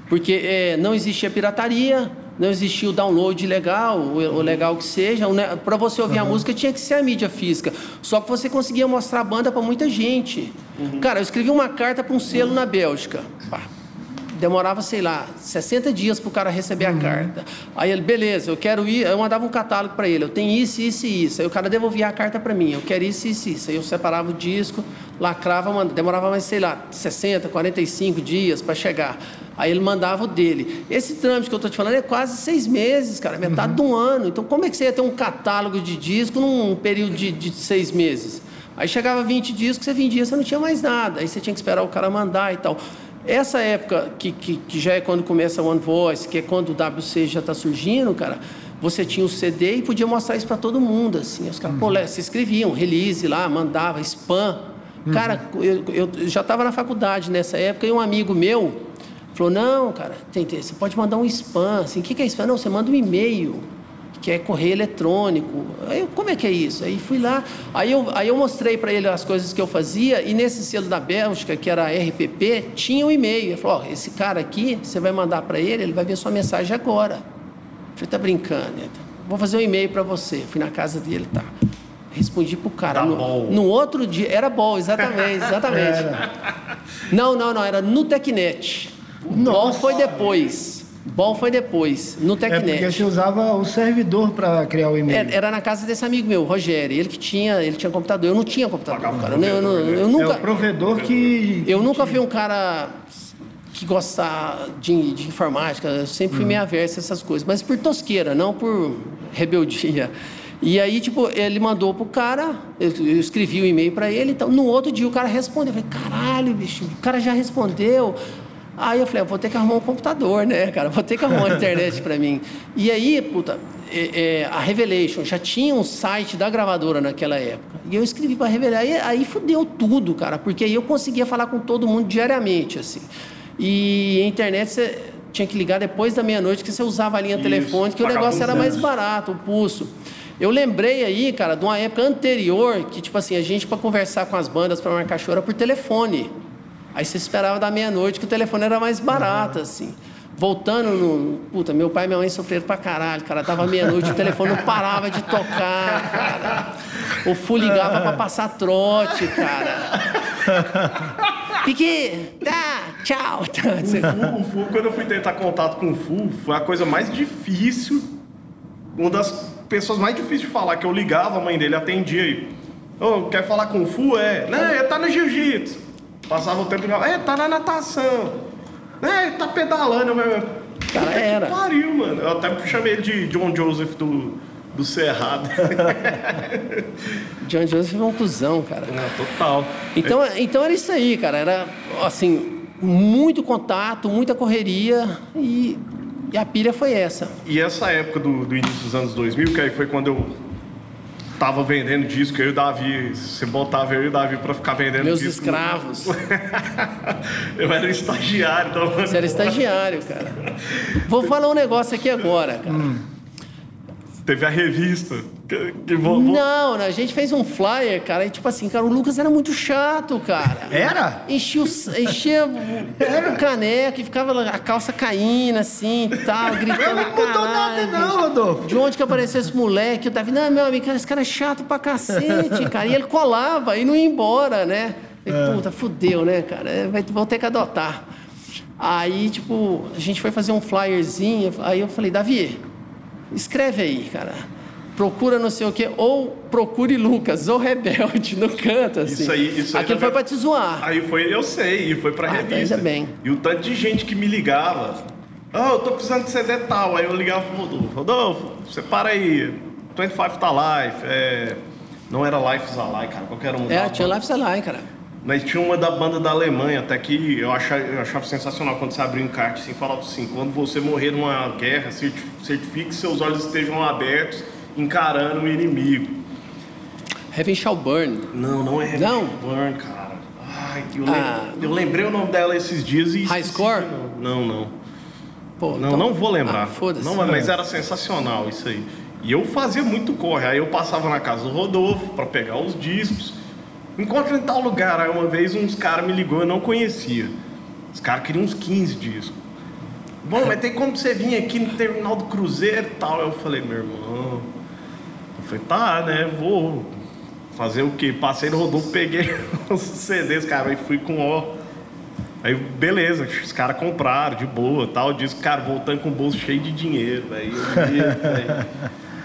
Porque é, não existia pirataria, não existia o download legal, o, legal que seja. Para você ouvir uhum. a música tinha que ser a mídia física. Só que você conseguia mostrar a banda para muita gente. Uhum. Cara, eu escrevi uma carta para um selo uhum. na Bélgica. Pá, demorava, sei lá, 60 dias para o cara receber uhum. a carta. Aí ele, beleza, eu quero ir. Eu mandava um catálogo para ele, eu tenho isso, isso e isso. Aí o cara devolvia a carta para mim, eu quero isso, isso e isso. Aí eu separava o disco, lacrava, demorava mais, sei lá, 60, 45 dias para chegar. Aí ele mandava o dele. Esse trâmite que eu estou te falando é quase seis meses, cara, metade uhum. de um ano. Então, como é que você ia ter um catálogo de disco num período de, de seis meses? Aí chegava 20 discos, você vendia, você não tinha mais nada. Aí você tinha que esperar o cara mandar e tal. Essa época, que, que, que já é quando começa o One Voice, que é quando o WC já está surgindo, cara, você tinha o CD e podia mostrar isso para todo mundo, assim. Os caras, uhum. pô, se escreviam, release lá, mandava, spam. Uhum. Cara, eu, eu já estava na faculdade nessa época e um amigo meu falou, não, cara, tem, tem, você pode mandar um spam, assim, o que, que é spam? Não, você manda um e-mail que é correio eletrônico. Aí eu, como é que é isso? Aí fui lá, aí eu, aí eu mostrei para ele as coisas que eu fazia, e nesse selo da Bélgica, que era a RPP, tinha um e-mail. Ele falou: oh, esse cara aqui, você vai mandar para ele, ele vai ver sua mensagem agora. Eu falei: tá brincando, vou fazer um e-mail para você. Fui na casa dele, tá. Respondi pro cara. Tá no, no, outro dia, era bom, exatamente, exatamente. não, não, não, era no Tecnet. Bom foi depois. Bom foi depois, no TechNet. É porque você usava o servidor para criar o e-mail. Era, era, na casa desse amigo meu, Rogério. Ele que tinha, ele tinha computador. Eu não tinha computador, cara. Eu, eu, eu, eu, nunca. É o provedor que. Eu nunca fui um cara que gosta de, de informática. Eu sempre fui hum. meio averso a essas coisas, mas por tosqueira, não por rebeldia. E aí, tipo, ele mandou pro cara, eu, eu escrevi o um e-mail para ele, então no outro dia o cara respondeu. Eu falei, caralho, bicho, o cara já respondeu. Aí eu falei, eu vou ter que arrumar um computador, né, cara? Vou ter que arrumar uma internet para mim. E aí, puta, é, é, a Revelation já tinha um site da gravadora naquela época. E eu escrevi para Revelation. Aí, aí fudeu tudo, cara, porque aí eu conseguia falar com todo mundo diariamente, assim. E a internet você tinha que ligar depois da meia-noite, que você usava a linha Isso, telefônica, que o negócio era mais barato, o pulso. Eu lembrei aí, cara, de uma época anterior, que, tipo assim, a gente, para conversar com as bandas, para marcar show, era por telefone. Aí você esperava da meia-noite que o telefone era mais barato, assim. Voltando no. Puta, meu pai e minha mãe sofreram pra caralho, cara. Tava meia-noite, o telefone não parava de tocar, cara. O Fu ligava pra passar trote, cara. Pique, tá, tchau. O Fu, quando eu fui tentar contato com o Fu, foi a coisa mais difícil. Uma das pessoas mais difíceis de falar, que eu ligava, a mãe dele atendia aí. Oh, quer falar com o Fu? É. Não, ele tá no jiu-jitsu. Passava o tempo e falava, é, tá na natação. É, tá pedalando. Meu. Cara, era. Que pariu, mano. Eu até chamei ele de John Joseph do, do Cerrado. John Joseph é um cuzão, cara. É, total. Então, é. então era isso aí, cara. Era, assim, muito contato, muita correria e, e a pilha foi essa. E essa época do, do início dos anos 2000, que aí foi quando eu tava vendendo disco, eu e o Davi, você botava eu e o Davi pra ficar vendendo Meus disco. escravos. eu era estagiário, então. Você era estagiário, cara. Vou falar um negócio aqui agora, cara. Hum. Teve a revista. Que, que vou, não, a gente fez um flyer, cara, e tipo assim, cara, o Lucas era muito chato, cara. Era? Enchia o, enchia o caneco e ficava a calça caindo assim e tal, gritando. Não mudou nada, não, Rodolfo. De onde que apareceu esse moleque? Eu tava, não, meu amigo, esse cara é chato pra cacete, cara. E ele colava e não ia embora, né? E, é. Puta, fudeu, né, cara? Vou ter que adotar. Aí, tipo, a gente foi fazer um flyerzinho. Aí eu falei, Davi, escreve aí, cara. Procura não sei o quê, ou procure Lucas, ou Rebelde, no canto, assim. Isso aí, isso aí Aquilo foi pra te zoar. Aí foi, eu sei, e foi pra Ah, então revista. bem. E o tanto de gente que me ligava. Oh, eu tô precisando de CD tal. Aí eu ligava pro Rodolfo. Rodolfo, separa aí. 25 tá life. É... Não era Life is Alive, cara. Qualquer um. É, tinha. Life Salai, cara. Mas tinha uma da banda da Alemanha, até que eu achava, eu achava sensacional quando você abria um encarte assim, falava assim, quando você morrer numa guerra, certi- certifique que seus olhos estejam abertos, encarando o inimigo. Heaven Shall Burn. Não, não é Heaven Não? Shall Burn, cara. Ai, eu, Ah. lem- eu lembrei o nome dela esses dias e. High Score? Não, não. Pô, Não, então- não vou lembrar. Ah, Foda-se. não, mas era sensacional isso aí. E eu fazia muito corre. Aí eu passava na casa do Rodolfo pra pegar os discos. Encontro em tal lugar. Aí uma vez uns caras me ligou, eu não conhecia. Os caras queriam uns 15 discos. Bom, mas tem como você vir aqui no terminal do Cruzeiro e tal? Eu falei, meu irmão. Eu falei, tá, né? Vou fazer o quê? Passei no Rodolfo, peguei os CDs, cara, e fui com ó. Aí, beleza, os caras compraram de boa tal. Disse, cara, voltando com o bolso cheio de dinheiro, velho.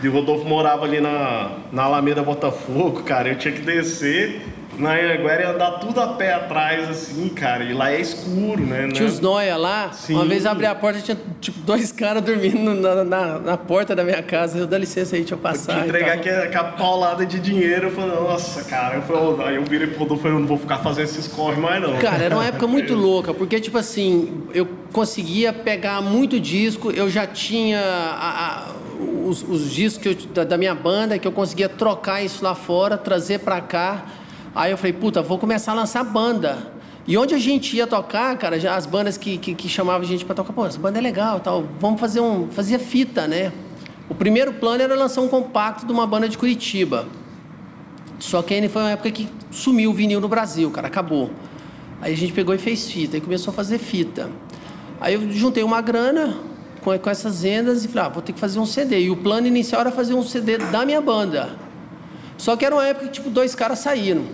E o Rodolfo morava ali na, na Alameda Botafogo, cara. Eu tinha que descer na Anhanguera e andar tudo a pé atrás, assim, cara. E lá é escuro, né? Tinha né? os noia lá. Sim. Uma vez eu abri a porta tinha tipo dois caras dormindo na, na, na porta da minha casa. Eu, dá licença aí, deixa eu passar. e entregar aquela, aquela paulada de dinheiro. Eu falei, nossa, cara. Eu falei, aí eu virei pro Rodolfo e falei, eu não vou ficar fazendo esses corre mais, não. Cara, era uma época muito louca, porque, tipo assim, eu conseguia pegar muito disco, eu já tinha a- a- os, os discos que eu- da, da minha banda, que eu conseguia trocar isso lá fora, trazer pra cá. Aí eu falei, puta, vou começar a lançar banda. E onde a gente ia tocar, cara, já as bandas que, que, que chamavam a gente pra tocar, pô, essa banda é legal tal, vamos fazer um. Fazia fita, né? O primeiro plano era lançar um compacto de uma banda de Curitiba. Só que aí foi uma época que sumiu o vinil no Brasil, cara, acabou. Aí a gente pegou e fez fita, aí começou a fazer fita. Aí eu juntei uma grana com, com essas vendas e falei, ah, vou ter que fazer um CD. E o plano inicial era fazer um CD da minha banda. Só que era uma época que, tipo, dois caras saíram.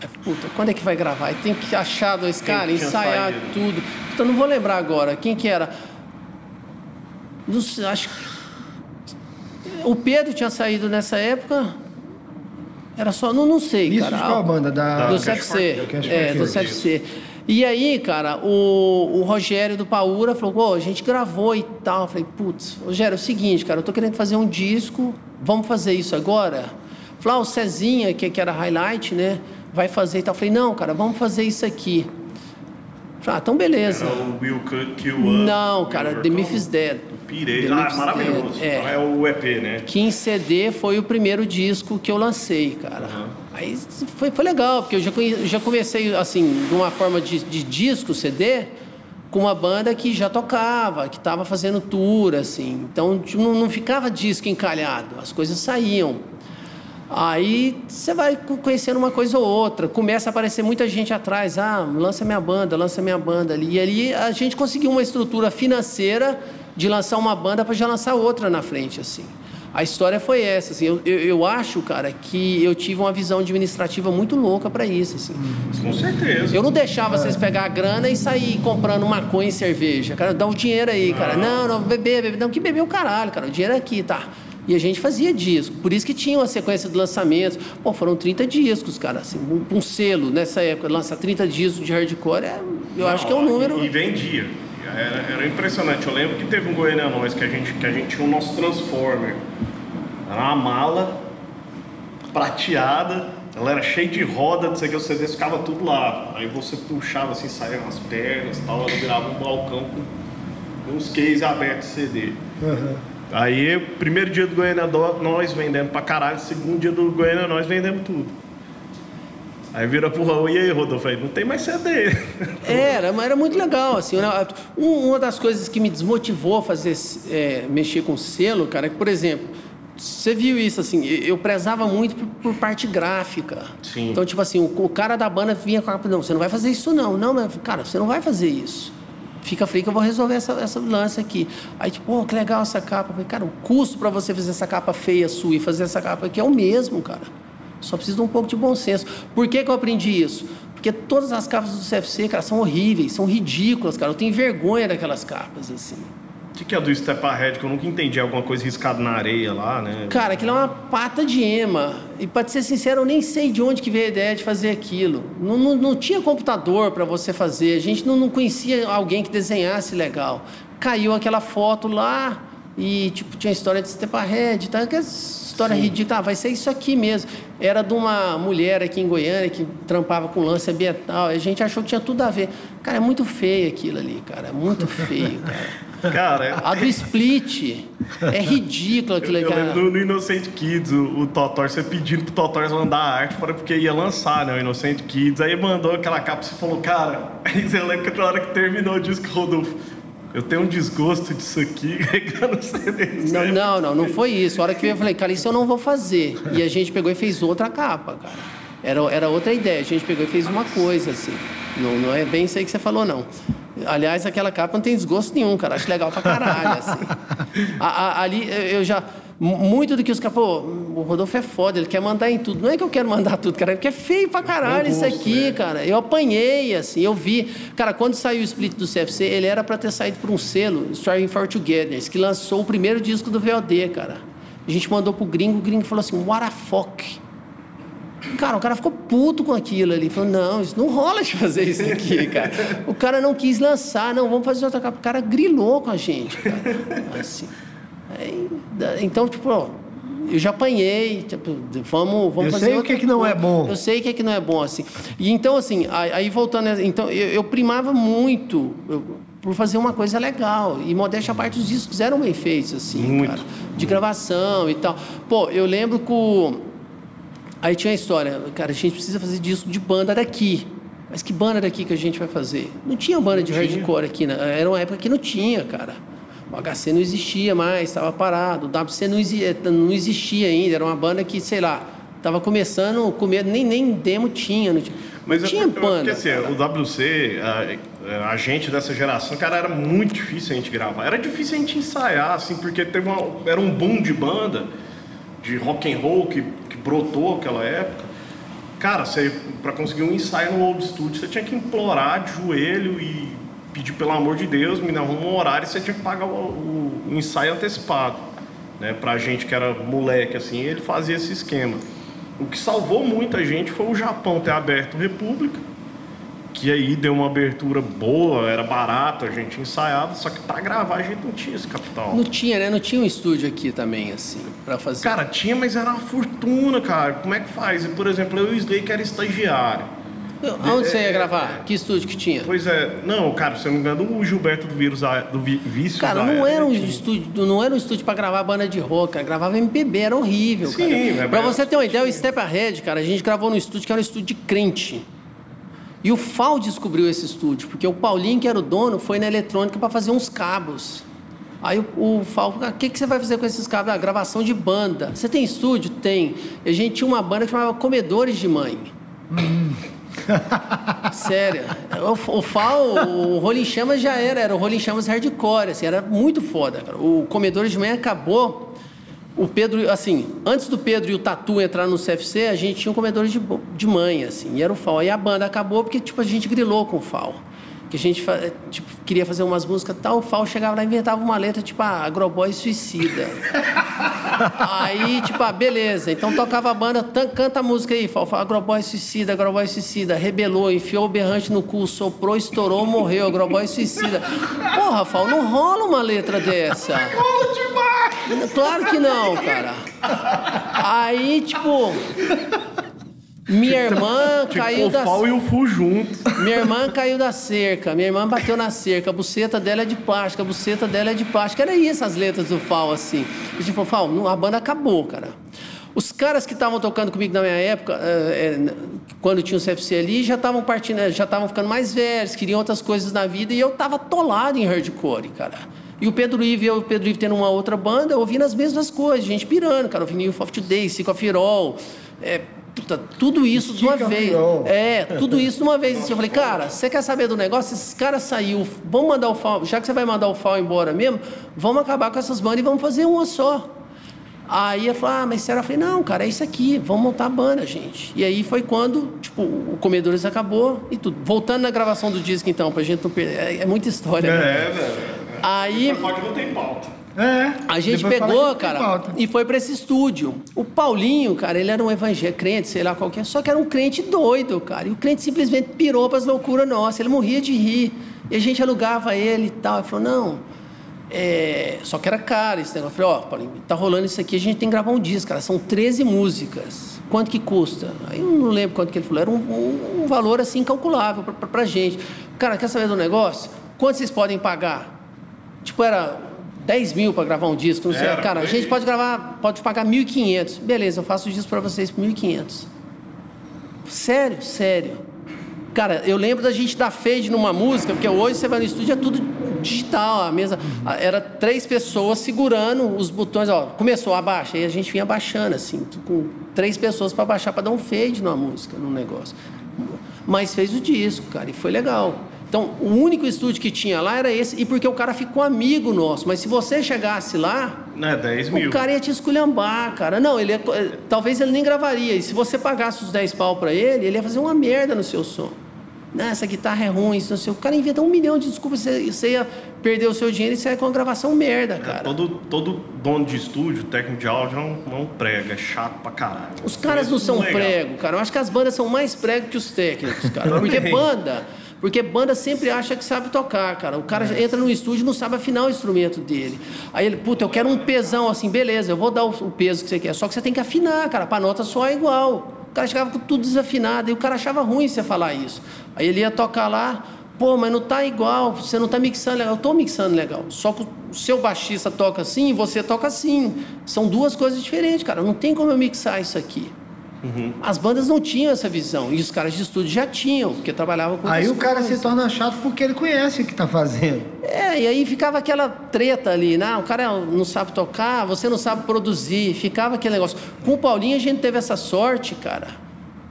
Aí, puta, quando é que vai gravar? Aí tem que achar dois caras, ensaiar saído? tudo. Puta, eu não vou lembrar agora. Quem que era? Não sei, acho que... O Pedro tinha saído nessa época. Era só... Não, não sei, Isso cara. de qual banda? Da... Do CFC. É, do CFC. E aí, cara, o, o Rogério do Paura falou, pô, a gente gravou e tal. Eu falei, putz, Rogério, é o seguinte, cara, eu tô querendo fazer um disco, vamos fazer isso agora? Falei, ah, o Cezinha, que, que era highlight, né, vai fazer e tal. Eu falei, não, cara, vamos fazer isso aqui. Falei, ah, então beleza. Era o Will Cut Kill Us. Não, cara, The. Myth is Dead. Pirei. Ah, is maravilhoso. Dead, é. É o EP, né? que em CD foi o primeiro disco que eu lancei, cara. Aí foi, foi legal, porque eu já, conhe- já comecei, assim, de uma forma de, de disco, CD, com uma banda que já tocava, que estava fazendo tour, assim. Então tipo, não, não ficava disco encalhado, as coisas saíam. Aí você vai co- conhecendo uma coisa ou outra, começa a aparecer muita gente atrás, ah, lança minha banda, lança minha banda ali. E ali a gente conseguiu uma estrutura financeira de lançar uma banda para já lançar outra na frente, assim. A história foi essa, assim. Eu, eu, eu acho, cara, que eu tive uma visão administrativa muito louca para isso, assim. Com certeza. Eu não deixava vocês pegar a grana e sair comprando maconha e cerveja. Cara, dá o dinheiro aí, cara. Não, não, beber, beber. Não, que beber o caralho, cara. O dinheiro é aqui, tá? E a gente fazia disco. Por isso que tinha uma sequência de lançamentos. Pô, foram 30 discos, cara. Assim, um, um selo nessa época, lançar 30 discos de hardcore, é, eu acho que é um número. E, vendia. Era, era impressionante. Eu lembro que teve um Goiânia Nós que a gente, que a gente tinha o nosso Transformer. Era uma mala prateada, ela era cheia de roda, não sei o que, os CDs ficava tudo lá. Aí você puxava assim, saía as pernas e tal, ela virava um balcão com uns cases abertos de CD. Aham. Aí, primeiro dia do Goiânia Dó- nós vendemos pra caralho, segundo dia do Goiânia nós vendemos tudo. Aí vira pro Raul, e aí, Rodolfo? Aí, não tem mais CD. Era, mas era muito legal, assim. né? Um- Uma das coisas que me desmotivou a fazer, é, mexer com selo, cara, é que, por exemplo, você viu isso, assim, eu prezava muito por, por parte gráfica. Sim. Então, tipo assim, o, o cara da banda vinha com a não, você não vai fazer isso não. Não, mas, cara, você não vai fazer isso. Fica frio que eu vou resolver essa, essa lance aqui. Aí, tipo, pô, que legal essa capa. Eu falei, cara, o custo para você fazer essa capa feia sua e fazer essa capa aqui é o mesmo, cara. Só precisa de um pouco de bom senso. Por que, que eu aprendi isso? Porque todas as capas do CFC, cara, são horríveis, são ridículas, cara. Eu tenho vergonha daquelas capas, assim. O que, que é do Step Ahead? Que eu nunca entendi. Alguma coisa riscada na areia lá, né? Cara, aquilo é uma pata de ema. E pra ser sincero, eu nem sei de onde que veio a ideia de fazer aquilo. Não, não, não tinha computador para você fazer. A gente não, não conhecia alguém que desenhasse legal. Caiu aquela foto lá e, tipo, tinha a história de Step Ahead, tá? Aquela história Sim. ridícula. Ah, vai ser isso aqui mesmo. Era de uma mulher aqui em Goiânia que trampava com lance ambiental. A gente achou que tinha tudo a ver. Cara, é muito feio aquilo ali, cara. É muito feio, cara. Cara, a do Split é ridículo aquilo aí, cara. Eu lembro no Innocent Kids, o, o Totor, você pedindo pro Totor mandar a arte para porque ia lançar, né, o Innocent Kids. Aí mandou aquela capa e você falou, cara, aí você lembra que na hora que terminou o disco, Rodolfo, eu tenho um desgosto disso aqui, regando CD. Não, não, não, não foi isso. A hora que eu falei, cara, isso eu não vou fazer. E a gente pegou e fez outra capa, cara. Era, era outra ideia. A gente pegou e fez uma coisa, assim. Não, não é bem isso aí que você falou, não. Aliás, aquela capa não tem desgosto nenhum, cara. Acho legal pra caralho, assim. A, a, ali eu já. Muito do que os caras. Pô, o Rodolfo é foda, ele quer mandar em tudo. Não é que eu quero mandar tudo, cara, é porque é feio pra caralho gosto, isso aqui, né? cara. Eu apanhei, assim, eu vi. Cara, quando saiu o split do CFC, ele era pra ter saído por um selo, Striving for Togetherness, que lançou o primeiro disco do VOD, cara. A gente mandou pro gringo, o gringo falou assim: what a fuck. Cara, o cara ficou puto com aquilo ali. Falou, não, isso não rola de fazer isso aqui, cara. O cara não quis lançar, não, vamos fazer outra capa. O cara grilou com a gente, cara. Assim. Aí, então, tipo, ó, eu já apanhei, tipo, vamos, vamos eu fazer. Eu sei o que, que não é bom. Eu sei o que, que não é bom, assim. E então, assim, aí voltando, então, eu, eu primava muito eu, por fazer uma coisa legal. E modéstia à parte, os discos eram bem feitos, assim, muito. Cara, de gravação e tal. Pô, eu lembro que o Aí tinha a história, cara, a gente precisa fazer disco de banda daqui. Mas que banda daqui que a gente vai fazer? Não tinha banda de hardcore aqui, né? era uma época que não tinha, cara. O HC não existia mais, estava parado. O WC não existia, não existia ainda, era uma banda que, sei lá, estava começando, comer, nem, nem demo tinha. Não tinha, Mas não tinha banda. Porque assim, cara. o WC, a, a, gente dessa geração, cara, era muito difícil a gente gravar. Era difícil a gente ensaiar, assim, porque teve uma, era um boom de banda, de rock and roll que brotou aquela época, cara, para conseguir um ensaio no Old Studio, você tinha que implorar de joelho e pedir pelo amor de Deus, me arruma um horário e você tinha que pagar o, o, o ensaio antecipado. Né, pra gente que era moleque, assim, ele fazia esse esquema. O que salvou muita gente foi o Japão ter aberto República que aí deu uma abertura boa, era barato, a gente ensaiava, só que para gravar a gente não tinha esse capital. Não tinha, né? Não tinha um estúdio aqui também, assim, para fazer. Cara, tinha, mas era uma fortuna, cara. Como é que faz? Por exemplo, eu e o Slay, que era estagiário. Onde você ia é, gravar? É, que estúdio que tinha? Pois é, não, cara, se eu não me engano, o Gilberto do Vírus do Vício. Cara, não era um estúdio, não era um estúdio para gravar banda de rock, cara, gravava MPB, era horrível, Sim, cara. É, pra você ter uma ideia, o Step Ahead, cara, a gente gravou no estúdio que era um estúdio de crente. E o FAL descobriu esse estúdio, porque o Paulinho, que era o dono, foi na eletrônica para fazer uns cabos. Aí o, o FAL, o que, que você vai fazer com esses cabos? Ah, gravação de banda. Você tem estúdio? Tem. E a gente tinha uma banda que chamava Comedores de Mãe. Hum. Sério. O, o FAL, o Rolling Chamas já era, era o Rolling Chamas hardcore, assim, era muito foda. Cara. O Comedores de Mãe acabou o Pedro, assim, antes do Pedro e o Tatu entrar no CFC, a gente tinha um comedor de, de mãe, assim, e era o FAO. Aí a banda acabou porque, tipo, a gente grilou com o FAO. Que a gente tipo, queria fazer umas músicas tal, o FAO chegava lá e inventava uma letra, tipo, ah, Agroboy Suicida. aí, tipo, ah, beleza. Então tocava a banda, canta a música aí, FAO. Agroboy Suicida, Agroboy Suicida. Rebelou, enfiou o berrante no cu, soprou, estourou, morreu. Agroboy Suicida. Porra, FAO, não rola uma letra dessa. Rola demais! Claro que não, cara. Aí, tipo. Minha irmã tipo, caiu da. O e o Fu junto. Minha irmã caiu da cerca. Minha irmã bateu na cerca. A buceta dela é de plástico. A buceta dela é de plástico. Era isso as letras do Fal, assim. A gente falou, Fal, a banda acabou, cara. Os caras que estavam tocando comigo na minha época, é, é, quando tinha o CFC ali, já estavam partindo, já estavam ficando mais velhos, queriam outras coisas na vida e eu tava atolado em hardcore, cara. E o Pedro Ive, eu e o Pedro Ive tendo uma outra banda, ouvindo as mesmas coisas, gente pirando, cara, ouvindo Today, Sick of It All, é, puta, tudo isso de uma vez. É, tudo isso de uma vez. Eu falei, cara, você quer saber do negócio? Esses caras saiu, vamos mandar o FAO, já que você vai mandar o FAO embora mesmo, vamos acabar com essas bandas e vamos fazer uma só. Aí eu falei, ah, mas será? Eu falei, não, cara, é isso aqui, vamos montar a banda, gente. E aí foi quando, tipo, o Comedores acabou e tudo. Voltando na gravação do disco, então, pra gente não perder. É, é muita história. É, né? velho. Aí. Não tem pauta. É. A gente pegou, cara, e foi pra esse estúdio. O Paulinho, cara, ele era um evangélico, crente, sei lá qual que é, só que era um crente doido, cara. E o crente simplesmente pirou pras loucuras nossas. Ele morria de rir. E a gente alugava ele e tal. Ele falou, não. é, Só que era caro esse negócio. Eu falei, ó, Paulinho, tá rolando isso aqui, a gente tem que gravar um disco, cara. São 13 músicas. Quanto que custa? Aí eu não lembro quanto que ele falou. Era um, um- um valor assim incalculável pra, pra, pra gente. Cara, quer saber do negócio? Quanto vocês podem pagar? Tipo, era 10 mil para gravar um disco, não sei. Era, Cara, a gente pode gravar, pode pagar 1.500. Beleza, eu faço o disco para vocês por 1.500. Sério, sério. Cara, eu lembro da gente dar fade numa música, porque hoje você vai no estúdio é tudo digital, a mesa. Era três pessoas segurando os botões, ó, começou, abaixa. Aí a gente vinha baixando, assim, com três pessoas para baixar, para dar um fade numa música, num negócio. Mas fez o disco, cara, e foi legal. Então, o único estúdio que tinha lá era esse, e porque o cara ficou amigo nosso. Mas se você chegasse lá, Né, 10 mil. o cara ia te esculhambar, cara. Não, ele ia- eh, talvez ele nem gravaria. E se você pagasse os 10 pau pra ele, ele ia fazer uma merda no seu som. Não, essa guitarra é ruim, isso não sei. o cara inventa um milhão de desculpas, você, você ia perder o seu dinheiro e ia com uma gravação merda, cara. Todo, todo dono de estúdio, técnico de áudio, não, não prega, é chato pra caralho. Os caras não são Legal. prego, cara. Eu acho que as bandas são mais prego que os técnicos, cara. Porque banda, porque banda sempre acha que sabe tocar, cara. O cara entra no estúdio e não sabe afinar o instrumento dele. Aí ele, puta, eu quero um pesão assim, beleza, eu vou dar o, peso que você quer. Só que você tem que afinar, cara, pra nota soar igual. O cara chegava com tudo desafinado e o cara achava ruim você falar isso. Aí ele ia tocar lá, pô, mas não tá igual, você não tá mixando legal. Eu tô mixando legal. Só que o seu baixista toca assim e você toca assim. São duas coisas diferentes, cara. Não tem como eu mixar isso aqui. As bandas não tinham essa visão. E os caras de estúdio já tinham, porque trabalhavam com Aí o cara se coisas. torna chato porque ele conhece o que tá fazendo. É, e aí ficava aquela treta ali, né? O cara não sabe tocar, você não sabe produzir, ficava aquele negócio. Com o Paulinho a gente teve essa sorte, cara,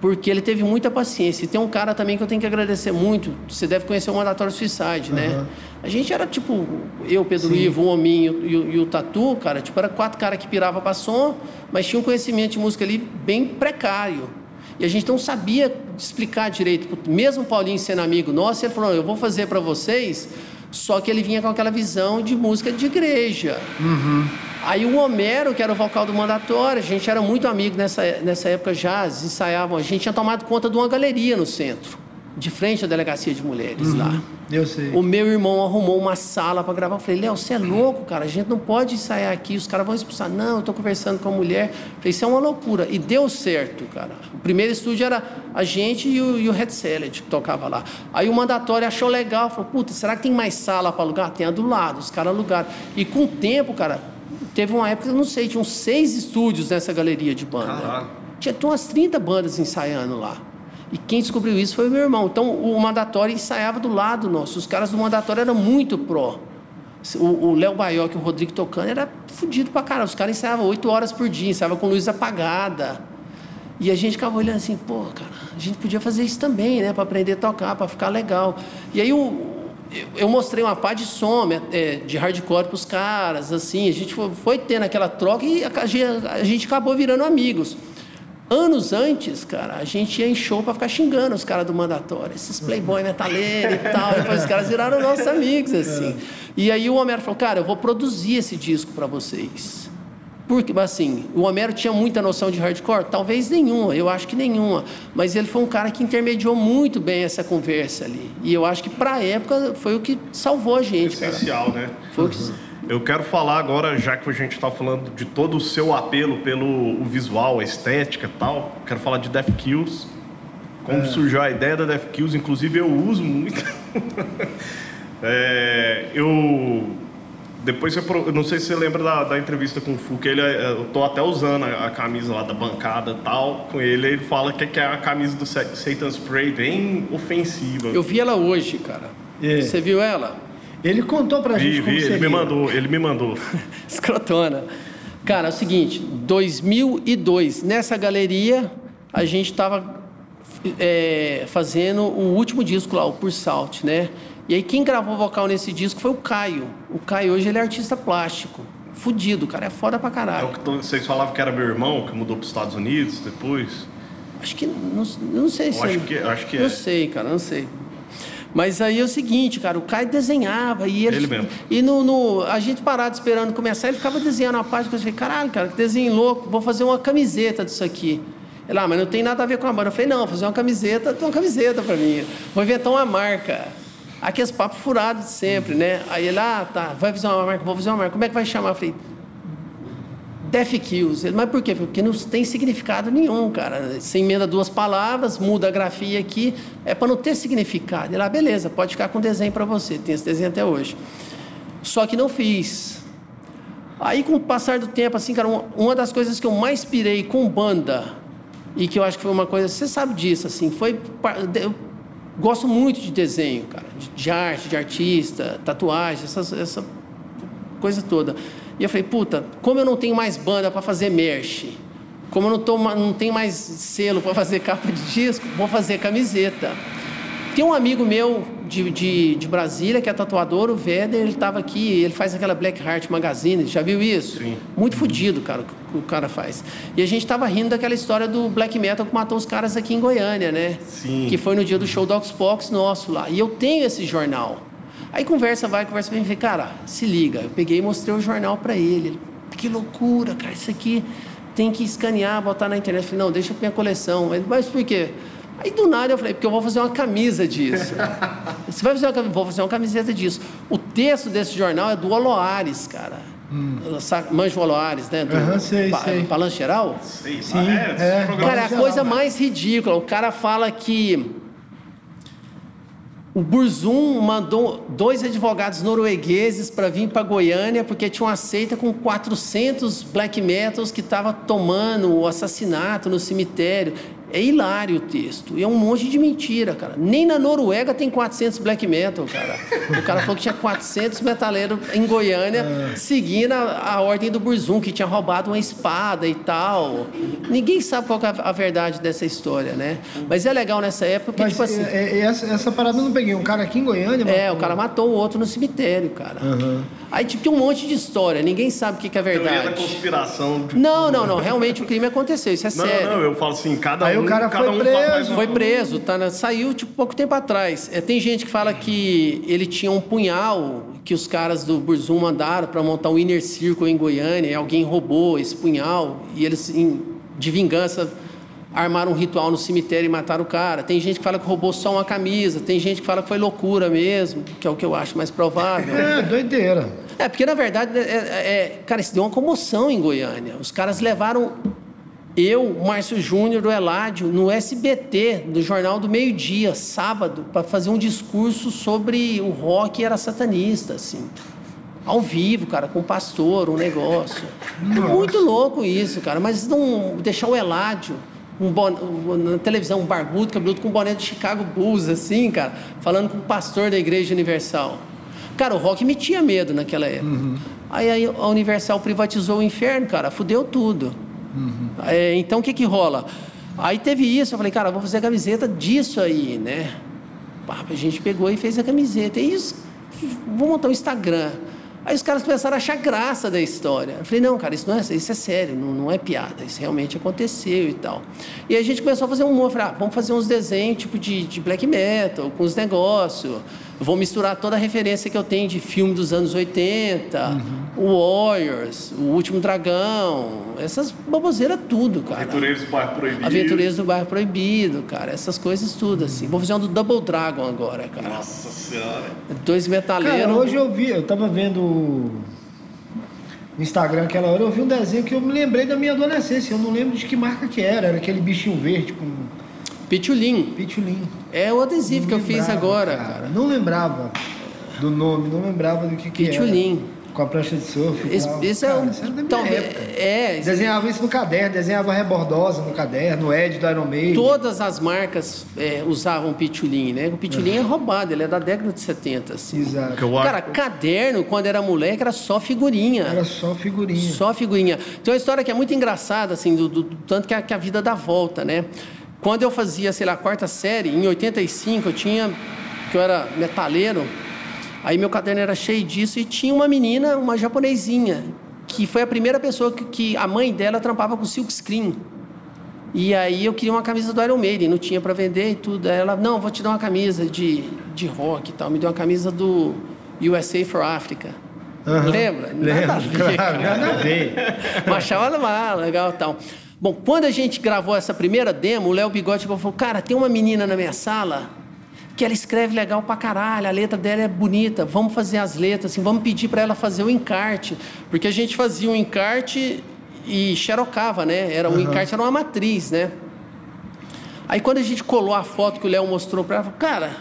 porque ele teve muita paciência. E tem um cara também que eu tenho que agradecer muito, você deve conhecer o Mandatório Suicide, né? A gente era tipo, eu, Pedro Ivo, o Hominho e, o- e o Tatu, cara, tipo, era quatro caras que pirava pra som, mas tinha um conhecimento de música ali bem precário. E a gente não sabia explicar direito. Mesmo o Paulinho sendo amigo nosso, ele falou: "Não, eu vou fazer para vocês. Só que ele vinha com aquela visão de música de igreja. Aí o Homero, que era o vocal do mandatório, a gente era muito amigo nessa, nessa época já, ensaiavam. A gente tinha tomado conta de uma galeria no centro, de frente à delegacia de mulheres lá. Eu sei. O meu irmão arrumou uma sala para gravar. Eu falei, Léo, você é louco, cara. A gente não pode ensaiar aqui. Os caras vão expulsar. Não, eu tô conversando com a mulher. Eu falei, isso é uma loucura. E deu certo, cara. O primeiro estúdio era a gente e o, e o Red Salad que tocava lá. Aí o mandatório achou legal. Falou, puta, será que tem mais sala para alugar? Tem a do lado. Os caras alugaram. E com o tempo, cara, teve uma época, eu não sei, tinha uns seis estúdios nessa galeria de banda. Caralho. Tinha, tinha umas 30 bandas ensaiando lá. E quem descobriu isso foi o meu irmão. Então, o mandatório ensaiava do lado nosso. Os caras do mandatório eram muito pró. O Léo Baioc e o Rodrigo tocando era fudido pra caralho. Os caras ensaiavam oito horas por dia, ensaiavam com luz apagada. E a gente ficava olhando assim, pô, cara, a gente podia fazer isso também, né? Pra aprender a tocar, pra ficar legal. E aí eu, mostrei uma pá de som, é, de hardcore pros caras, assim. A gente foi, tendo aquela troca e a gente acabou virando amigos. Anos antes, cara, a gente ia em show pra ficar xingando os caras do mandatório, esses playboy metaleiro e tal. Depois os caras viraram nossos amigos, assim. E aí o Homero falou, cara, eu vou produzir esse disco pra vocês. Porque, assim, o Homero tinha muita noção de hardcore? Talvez nenhuma, eu acho que nenhuma. Mas ele foi um cara que intermediou muito bem essa conversa ali. E eu acho que, pra época, foi o que salvou a gente, cara. Essencial, né? Foi o que... Eu quero falar agora, já que a gente está falando de todo o seu apelo pelo o visual, a estética e tal, quero falar de Death Kills. Como surgiu a ideia da Death Kills, inclusive eu uso muito. É, eu. Depois você. eu Não sei se você lembra da, da entrevista com o Fuca, ele, é, eu tô até usando a, a camisa lá da bancada e tal. Com ele, ele fala que, que é a camisa do Sa- Satan Spray bem ofensiva. Eu vi ela hoje, cara. É. Você viu ela? Ele contou pra vi, gente como vi, ele seria. me mandou, ele me mandou. Escrotona. Cara, é o seguinte, 2002, nessa galeria, a gente estava fazendo o último disco lá, o Por Salt, né? E aí quem gravou vocal nesse disco foi o Caio. O Caio hoje ele é artista plástico. fudido, o cara é foda pra É caralho. o que vocês falavam que era meu irmão, que mudou para os Estados Unidos depois. Acho que. Não, não sei se. Eu acho que, eu acho que Não é. sei, cara, não sei. Mas aí é o seguinte, cara, o Caio desenhava e ele. Ele mesmo. E no, no- a gente parado esperando começar, ele ficava desenhando a página. Eu falei, caralho, cara, que desenho louco, vou fazer uma camiseta disso aqui. Ele, ah, mas não tem nada a ver com a banda. Eu falei, não, vou fazer uma camiseta, tem uma camiseta pra mim. Vou inventar uma marca. Aqueles papos furados de sempre, né? Aí ele, ah, tá, vai fazer uma marca, vou fazer uma marca. Como é que vai chamar? Eu falei, Death Kills. Mas por quê? Porque não tem significado nenhum, cara. Você emenda duas palavras, muda a grafia aqui, é para não ter significado. Ele, ah, beleza, pode ficar com desenho para você. Tem esse desenho até hoje. Só que não fiz. Aí, com o passar do tempo, assim, cara, uma, das coisas que eu mais pirei com banda, e que eu acho que foi uma coisa, você sabe disso, assim, foi. Eu gosto muito de desenho, cara, de, arte, de artista, tatuagem, essas, essa coisa toda. E eu falei, puta, como eu não tenho mais banda para fazer merch, como eu não, tô, não tenho mais selo para fazer capa de disco, vou fazer camiseta. Tem um amigo meu de, de, de Brasília, que é tatuador, o Veder, ele estava aqui, ele faz aquela Black Heart Magazine, já viu isso? Sim. Muito fodido, cara, o que o cara faz. E a gente estava rindo daquela história do black metal que matou os caras aqui em Goiânia, né? Sim. Que foi no dia do show do Oxbox nosso lá. E eu tenho esse jornal. Aí conversa vai, conversa vem, falei, cara, se liga. Eu peguei e mostrei o jornal para ele. Ele, que loucura, cara, isso aqui tem que escanear, botar na internet. Eu falei, não, deixa pra minha coleção. Ele, mas por quê? Aí do nada eu falei, porque eu vou fazer uma camisa disso. Você vai fazer uma camisa? Vou fazer uma camiseta disso. O texto desse jornal é do Oloares, cara. Sabe, Manjo Oloares, né? Do, Aham, sei, pa- sei. Balanço Geral? Sei, Sim, ah, é. programa- Cara, é a geral, coisa né? mais ridícula. O cara fala que o Burzum mandou dois advogados noruegueses para vir para Goiânia porque tinha uma seita com 400 black metals que estava tomando o assassinato no cemitério. É hilário o texto. E é um monte de mentira, cara. Nem na Noruega tem 400 black metal, cara. O cara falou que tinha 400 metaleiros em Goiânia seguindo a, a ordem do Burzum, que tinha roubado uma espada e tal. Ninguém sabe qual que é a, a verdade dessa história, né? Mas é legal nessa época porque, Mas tipo assim... é, é, essa, essa parada eu não peguei. Um cara aqui em Goiânia. É, matou- o cara matou o outro no cemitério, cara. Aí tipo, tem um monte de história, ninguém sabe o que, que é Teoria da verdade. conspiração. de- Não, não, não. Realmente o crime aconteceu, isso é Não, sério. não, eu falo assim, cada Aí um, o cara cada foi um preso. Foi preso, tá, na- saiu tipo pouco tempo atrás. É, tem gente que fala que ele tinha um punhal que os caras do Burzum mandaram para montar um inner circle em Goiânia, e alguém roubou esse punhal e eles, em- de vingança, armaram um ritual no cemitério e mataram o cara. Tem gente que fala que roubou só uma camisa, tem gente que fala que foi loucura mesmo, que é o que eu acho mais provável. É, doideira. É, porque na verdade, é, é- é- cara, isso deu uma comoção em Goiânia. Os caras levaram eu, o Márcio Júnior, do Eládio, no SBT, do Jornal do Meio Dia, sábado, para fazer um discurso sobre o rock era satanista, assim. Ao vivo, cara, com o pastor, um negócio. Muito louco isso, cara. Mas não deixar o Eládio um na televisão, um barbudo, cabeludo, com um boné do Chicago Bulls, assim, cara, falando com o pastor da Igreja Universal. Cara, o rock me tinha medo naquela época. Aí, aí a Universal privatizou o inferno, cara, fudeu tudo. É, então o que que rola? Aí teve isso, eu falei, cara, vou fazer a camiseta disso aí, né? A gente pegou e fez a camiseta. E isso, vou montar um Instagram. Aí os caras começaram a achar graça da história. Eu falei, não, cara, isso não é, isso é sério, não, não é piada, isso realmente aconteceu e tal. E a gente começou a fazer um humor, falei, ah, vamos fazer uns desenhos tipo de, de black metal, com os negócios. Eu vou misturar toda a referência que eu tenho de filme dos anos 80, o Warriors, o Último Dragão, essas baboseiras tudo, cara. Aventureiros do Bairro Proibido. Aventureiros do Bairro Proibido, cara, essas coisas tudo assim. Vou fazer um do Double Dragon agora, cara. Nossa senhora. Dois metaleiros. Cara, hoje eu vi, eu tava vendo no Instagram aquela hora, eu vi um desenho que eu me lembrei da minha adolescência. Eu não lembro de que marca que era. Era aquele bichinho verde com Pitulim. pitulim. É o adesivo que eu Não fiz agora, cara. Não lembrava do nome, não lembrava do que, que era. Pitulim. Com a prancha de surf. e Esse, tal. esse é Cara, um. isso era da minha talvez- época. é, esse- Desenhava isso no caderno, desenhava rebordosa no caderno, o Ed do Iron Maiden. todas as marcas é, usavam pitulim, né? O pitulim é roubado, ele é da década de 70, assim. Exato. Cara, caderno, quando era moleque, era só figurinha. Era só figurinha. Só figurinha. Tem uma história que é muito engraçada, assim, do, do- do tanto que a, que a vida dá volta, né? Quando eu fazia, sei lá, a quarta série, em 85, eu tinha. que eu era metaleiro, aí meu caderno era cheio disso e tinha uma menina, uma japonesinha, que foi a primeira pessoa que, que a mãe dela trampava com silk screen. E aí eu queria uma camisa do Iron Maiden, não tinha para vender e tudo. Aí ela, não, vou te dar uma camisa de, de rock e tal. Me deu uma camisa do USA for Africa. Aham. Lembra? Lembro, Nada a ver, claro, nada a ver. Mas achava legal e tal. Bom, quando a gente gravou essa primeira demo, o Léo Bigode falou, cara, tem uma menina na minha sala que ela escreve legal pra caralho, a letra dela é bonita, vamos fazer as letras, assim, vamos pedir para ela fazer o encarte. Porque a gente fazia o encarte e xerocava, né? Era, O encarte era uma matriz, né? Aí quando a gente colou a foto que o Léo mostrou para ela, falou, cara,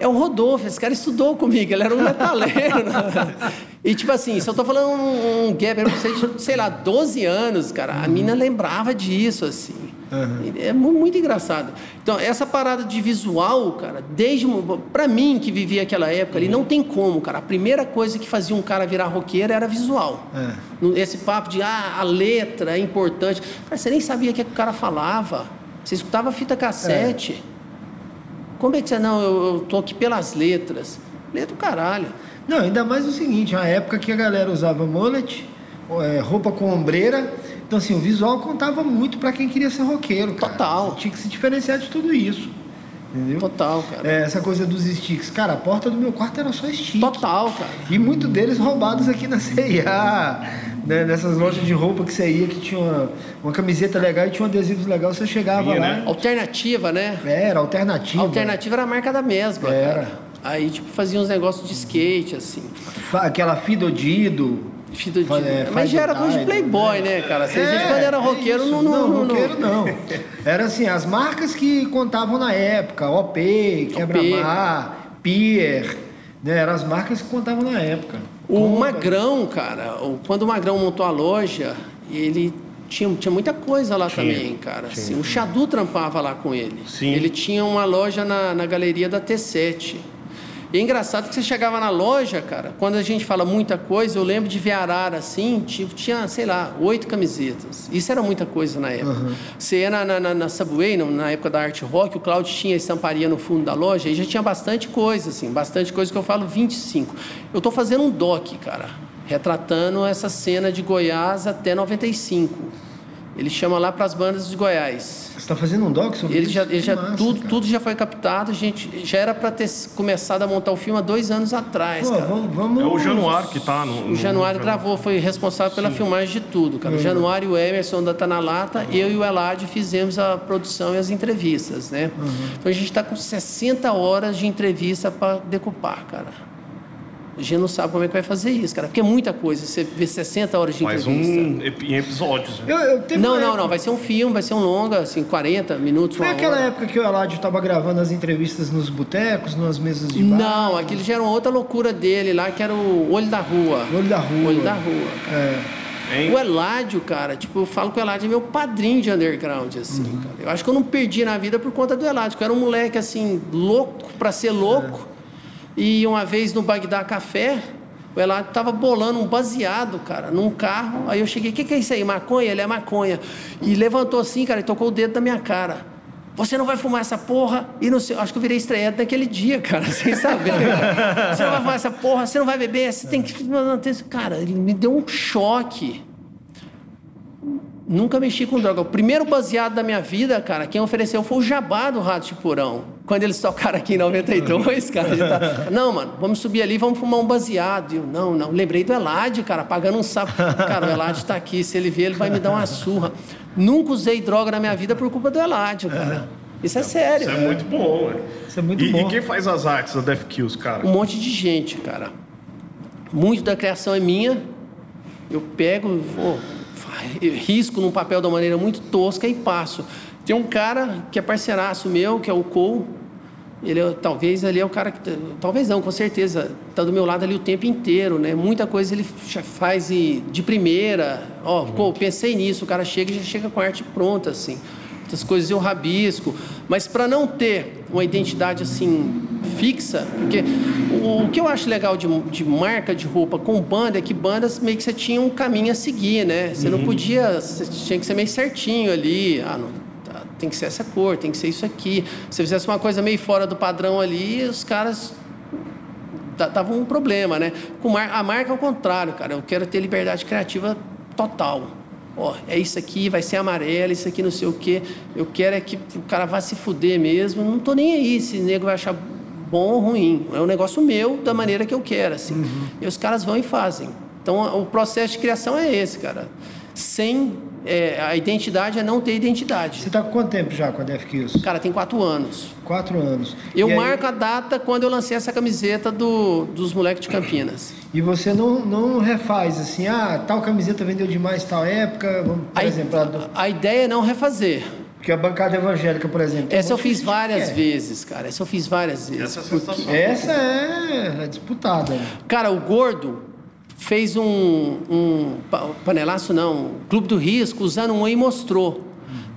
é o Rodolfo, esse cara estudou comigo, ele era um metaleiro. né? E tipo assim, se eu tô falando um, um gap, eu sei, de, sei lá, 12 anos, cara, a mina lembrava disso, assim. É mu- muito engraçado. Então, essa parada de visual, cara, desde. Pra mim, que vivia aquela época ali, não tem como, cara. A primeira coisa que fazia um cara virar roqueiro era visual. É. No- Esse papo de, ah, a letra é importante. Cara, você nem sabia o que, é que o cara falava. Você escutava fita cassete. Como é que você. Não, eu, eu tô aqui pelas letras. Letra do caralho. Não, ainda mais o seguinte, uma época que a galera usava mullet, é, roupa com ombreira. Então, assim, o visual contava muito pra quem queria ser roqueiro, cara. Total. Você tinha que se diferenciar de tudo isso. Entendeu? Total, cara. É, essa coisa dos sticks. Cara, a porta do meu quarto era só stick. Total, cara. E muitos deles roubados aqui na CIA, né? nessas lojas de roupa que você ia, que tinha uma, uma camiseta legal e tinha um adesivo legal, você chegava lá. né? Alternativa, né? Era, alternativa. alternativa era a marca da mesma. Era. Cara. Aí, tipo, fazia uns negócios de skate, assim. Aquela Fidodido. De... Fa- é, Mas já era coisa de playboy, né, cara? Se a gente, quando era é roqueiro, isso. não, não, não, não. roqueiro não. Era assim, as marcas que contavam na época, OP, Quebra-Mar, Pier, né? Eram as marcas que contavam na época. O Compra. Magrão, cara, quando o Magrão montou a loja, ele tinha, tinha muita coisa lá também, cara. Assim, o Xadu trampava lá com ele. Sim. Ele tinha uma loja na, na galeria da T7. E é engraçado que você chegava na loja, cara, quando a gente fala muita coisa, eu lembro de ver arara assim, tipo, tinha, sei lá, oito camisetas. Isso era muita coisa na época. Você ia na, na, na- na Subway, na época da Art Rock, o Claudio tinha estamparia no fundo da loja e já tinha bastante coisa, assim, bastante coisa que eu falo 25. Eu tô fazendo um doc, cara, retratando essa cena de Goiás até 95. Ele chama lá para as bandas de Goiás. Você está fazendo um doc sobre Ele isso? já, ele Que já massa, tudo, cara. tudo já foi captado, gente já era para ter começado a montar o filme há dois anos atrás, Pô, cara. vamos, vamos... É o Januário que tá no. O no- Januário gravou, foi responsável pela filmagem de tudo, cara. O Januário e o Emerson da Tá na Lata, eu e o Elad fizemos a produção e as entrevistas, né? Então a gente está com 60 horas de entrevista para decupar, cara. A gente não sabe como é que vai fazer isso, cara, porque é muita coisa. Você vê 60 horas de Mais entrevista. um ep- em episódios. né? Eu, eu Não, não, época- não. Vai ser um filme, vai ser um longa, assim, 40 minutos, Foi uma aquela hora. época que o Eladio estava gravando as entrevistas nos botecos, nas mesas de bar? Não, aquele já era uma outra loucura dele lá, que era o Olho da Rua. Olho da Rua. Olho da Rua, cara. É. Hein? O Eládio, cara, tipo, eu falo que o Eládio é meu padrinho de underground, assim, cara. Eu acho que eu não perdi na vida por conta do Eládio, que eu era um moleque, assim, louco pra ser louco. E uma vez no Bagdá Café, o Eládio tava bolando um baseado, cara, num carro. Aí eu cheguei, o que, que é isso aí? Maconha? Ele é maconha. E levantou assim, cara, e tocou o dedo da minha cara. Você não vai fumar essa porra e não sei. Acho que eu virei estreante naquele dia, cara, sem saber. você não vai fumar essa porra, você não vai beber, você tem que. Cara, ele me deu um choque. Nunca mexi com droga. O primeiro baseado da minha vida, cara, quem ofereceu foi o Jabá do Rato de Porão. Quando eles tocaram aqui em 92, cara. tá- Não, mano, vamos subir ali, vamos fumar um baseado. E eu, não, não. Lembrei do Elad, cara, pagando um sapo. Cara, o Elad tá aqui. Se ele ver, ele vai me dar uma surra. Nunca usei droga na minha vida por culpa do Elad, cara. Isso é sério. Isso é muito bom, velho. Isso é muito e, bom. E quem faz as artes da Death Kills, cara? Um monte de gente, cara. Muito da criação é minha. Eu pego, vou, eu risco num papel de uma maneira muito tosca e passo. Tem um cara que é parceiraço meu, que é o Cole. Ele é- talvez ali é o cara que talvez não, com certeza está do meu lado ali o tempo inteiro, né? Muita coisa ele faz e- de primeira. Ó, pô, pensei nisso. O cara chega e já chega com a arte pronta assim. Outras coisas eu rabisco, mas para não ter uma identidade assim fixa, porque o, o que eu acho legal de, de marca de roupa com banda é que bandas meio que você tinha um caminho a seguir, né? Você não podia, você tinha que ser meio certinho ali. Ah, não, tem que ser essa cor, tem que ser isso aqui. Se fizesse uma coisa meio fora do padrão ali, os caras tava um problema, né? Com a marca é o contrário, cara. Eu quero ter liberdade criativa total. Ó, é isso aqui, vai ser amarelo, isso aqui não sei o quê. Eu quero é que o cara vá se fuder mesmo. Não tô nem aí se o nego vai achar bom ou ruim. É um negócio meu, da maneira que eu quero, assim. Uhum. E os caras vão e fazem. Então, o processo de criação é esse, cara. Sem é, a identidade é não ter identidade. Você está com quanto tempo já com a Def Kills? Cara, tem quatro anos. Quatro anos. Eu e marco aí... a data quando eu lancei essa camiseta do, dos moleques de Campinas. E você não, não refaz assim, ah, tal camiseta vendeu demais tal época, por a, exemplo. A, a ideia é não refazer. Porque a bancada evangélica, por exemplo. Essa eu fiz várias é. vezes, cara. Essa eu fiz várias vezes. Essa, é, essa é, é disputada. Cara, o gordo, fez um, um panelaço, não, Clube do Risco, usando um e mostrou.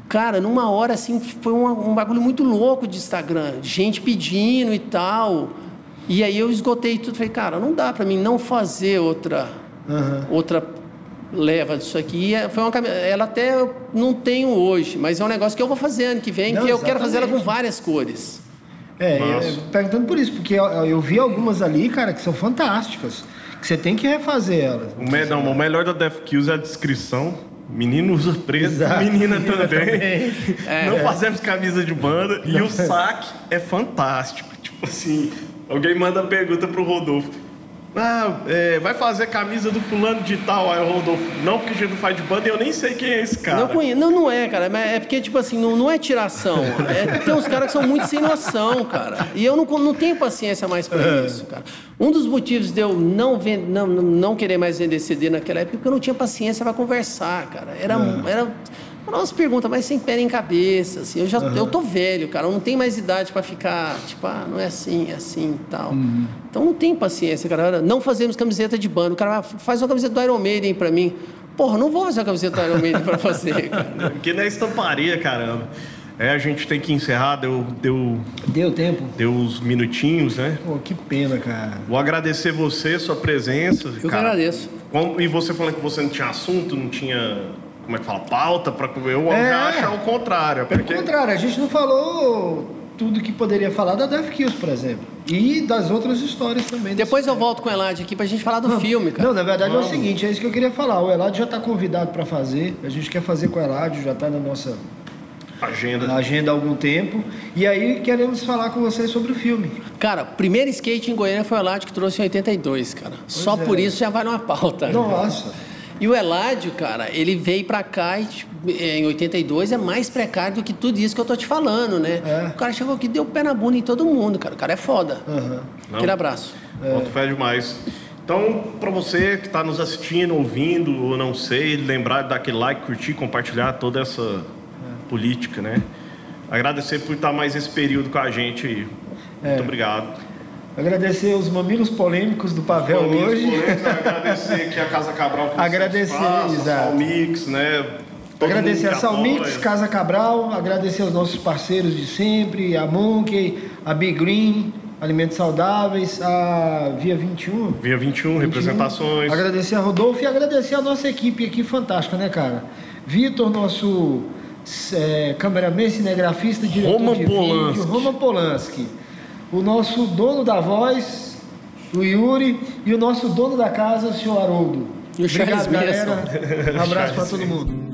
Cara, numa hora assim, foi um, um bagulho muito louco de Instagram. Gente pedindo e tal. E aí eu esgotei tudo. Falei, cara, não dá para mim não fazer outra, uhum. outra leva disso aqui. É, foi uma ela até não tenho hoje, mas é um negócio que eu vou fazer ano que vem, não, que eu quero fazer ela com várias cores. É, eu, perguntando por isso, porque eu, eu vi algumas ali, cara, que são fantásticas que você tem que refazer elas. O, me, não, o melhor da Death Kills é a descrição. Menino usa Exato. menina, menina também. também. É, não é. fazemos camisa de banda. Não. E o saque é fantástico. Tipo assim, alguém manda pergunta pro Rodolfo. Ah, é, vai fazer camisa do fulano de tal. Aí o Rodolfo, não, porque a gente não faz de banda e eu nem sei quem é esse cara. Não, conheço. não, não é, cara. É porque, tipo assim, não, não é tiração. É, tem uns caras que são muito sem noção, cara. E eu não, não tenho paciência mais para é. isso, cara. Um dos motivos de eu não, vend, não, não querer mais vender CD naquela época é porque eu não tinha paciência para conversar, cara. Era, é. era nossa pergunta, mas sem pé nem cabeça, assim. Eu já uhum. eu tô velho, cara. Eu não tenho mais idade para ficar, tipo, ah, não é assim, é assim e tal. Uhum. Então não tem paciência, cara. Não fazemos camiseta de banda. O cara faz uma camiseta do Iron Maiden para mim. Porra, não vou fazer uma camiseta do Iron Maiden para fazer, cara. Porque não é estamparia, caramba. É, a gente tem que encerrar, deu. Deu, deu tempo? Deu uns minutinhos, né? Pô, que pena, cara. Vou agradecer você, sua presença. Eu cara. que agradeço. E você falando que você não tinha assunto, não tinha como é que fala, pauta para eu é, já acho o contrário. Pelo porque... contrário, a gente não falou tudo que poderia falar da Death Kills, por exemplo. E das outras histórias também. Depois eu volto com o Elad aqui pra gente falar do não, filme, cara. Não, na verdade Vamos. é o seguinte, é isso que eu queria falar. O Elad já tá convidado para fazer. A gente quer fazer com o Elad, já tá na nossa agenda. Na agenda há algum tempo. E aí queremos falar com vocês sobre o filme. Cara, primeiro skate em Goiânia foi o Elad que trouxe em 82, cara. Pois Só é. por isso já vai numa pauta. Nossa. E o Eládio, cara, ele veio pra cá e, tipo, em 82 é mais precário do que tudo isso que eu tô te falando, né? É. O cara chegou aqui deu pé na bunda em todo mundo, cara. O cara é foda. Uhum. Aquele abraço. É. Boto fé demais. Então, para você que está nos assistindo, ouvindo, ou não sei, lembrar de dar aquele like, curtir, compartilhar toda essa é. política, né? Agradecer por estar mais esse período com a gente aí. É. Muito obrigado. Agradecer os mamilos polêmicos do Pavel hoje. Polêmicos, agradecer que a Casa Cabral por Agradecer, espaço, exato. Salmix, né? Todo agradecer a Salmix, Casa Cabral, agradecer aos nossos parceiros de sempre, a Monkey, a Big Green, Alimentos Saudáveis, a Via 21. Via 21, 21. representações. Agradecer a Rodolfo e agradecer a nossa equipe aqui fantástica, né, cara? Vitor, nosso é, cameraman, cinegrafista, diretor Roman de Polanski. vídeo, Roman Polanski o nosso dono da voz, o Yuri, e o nosso dono da casa, o senhor Haroldo. E o Obrigado, galera. Um abraço para todo mundo.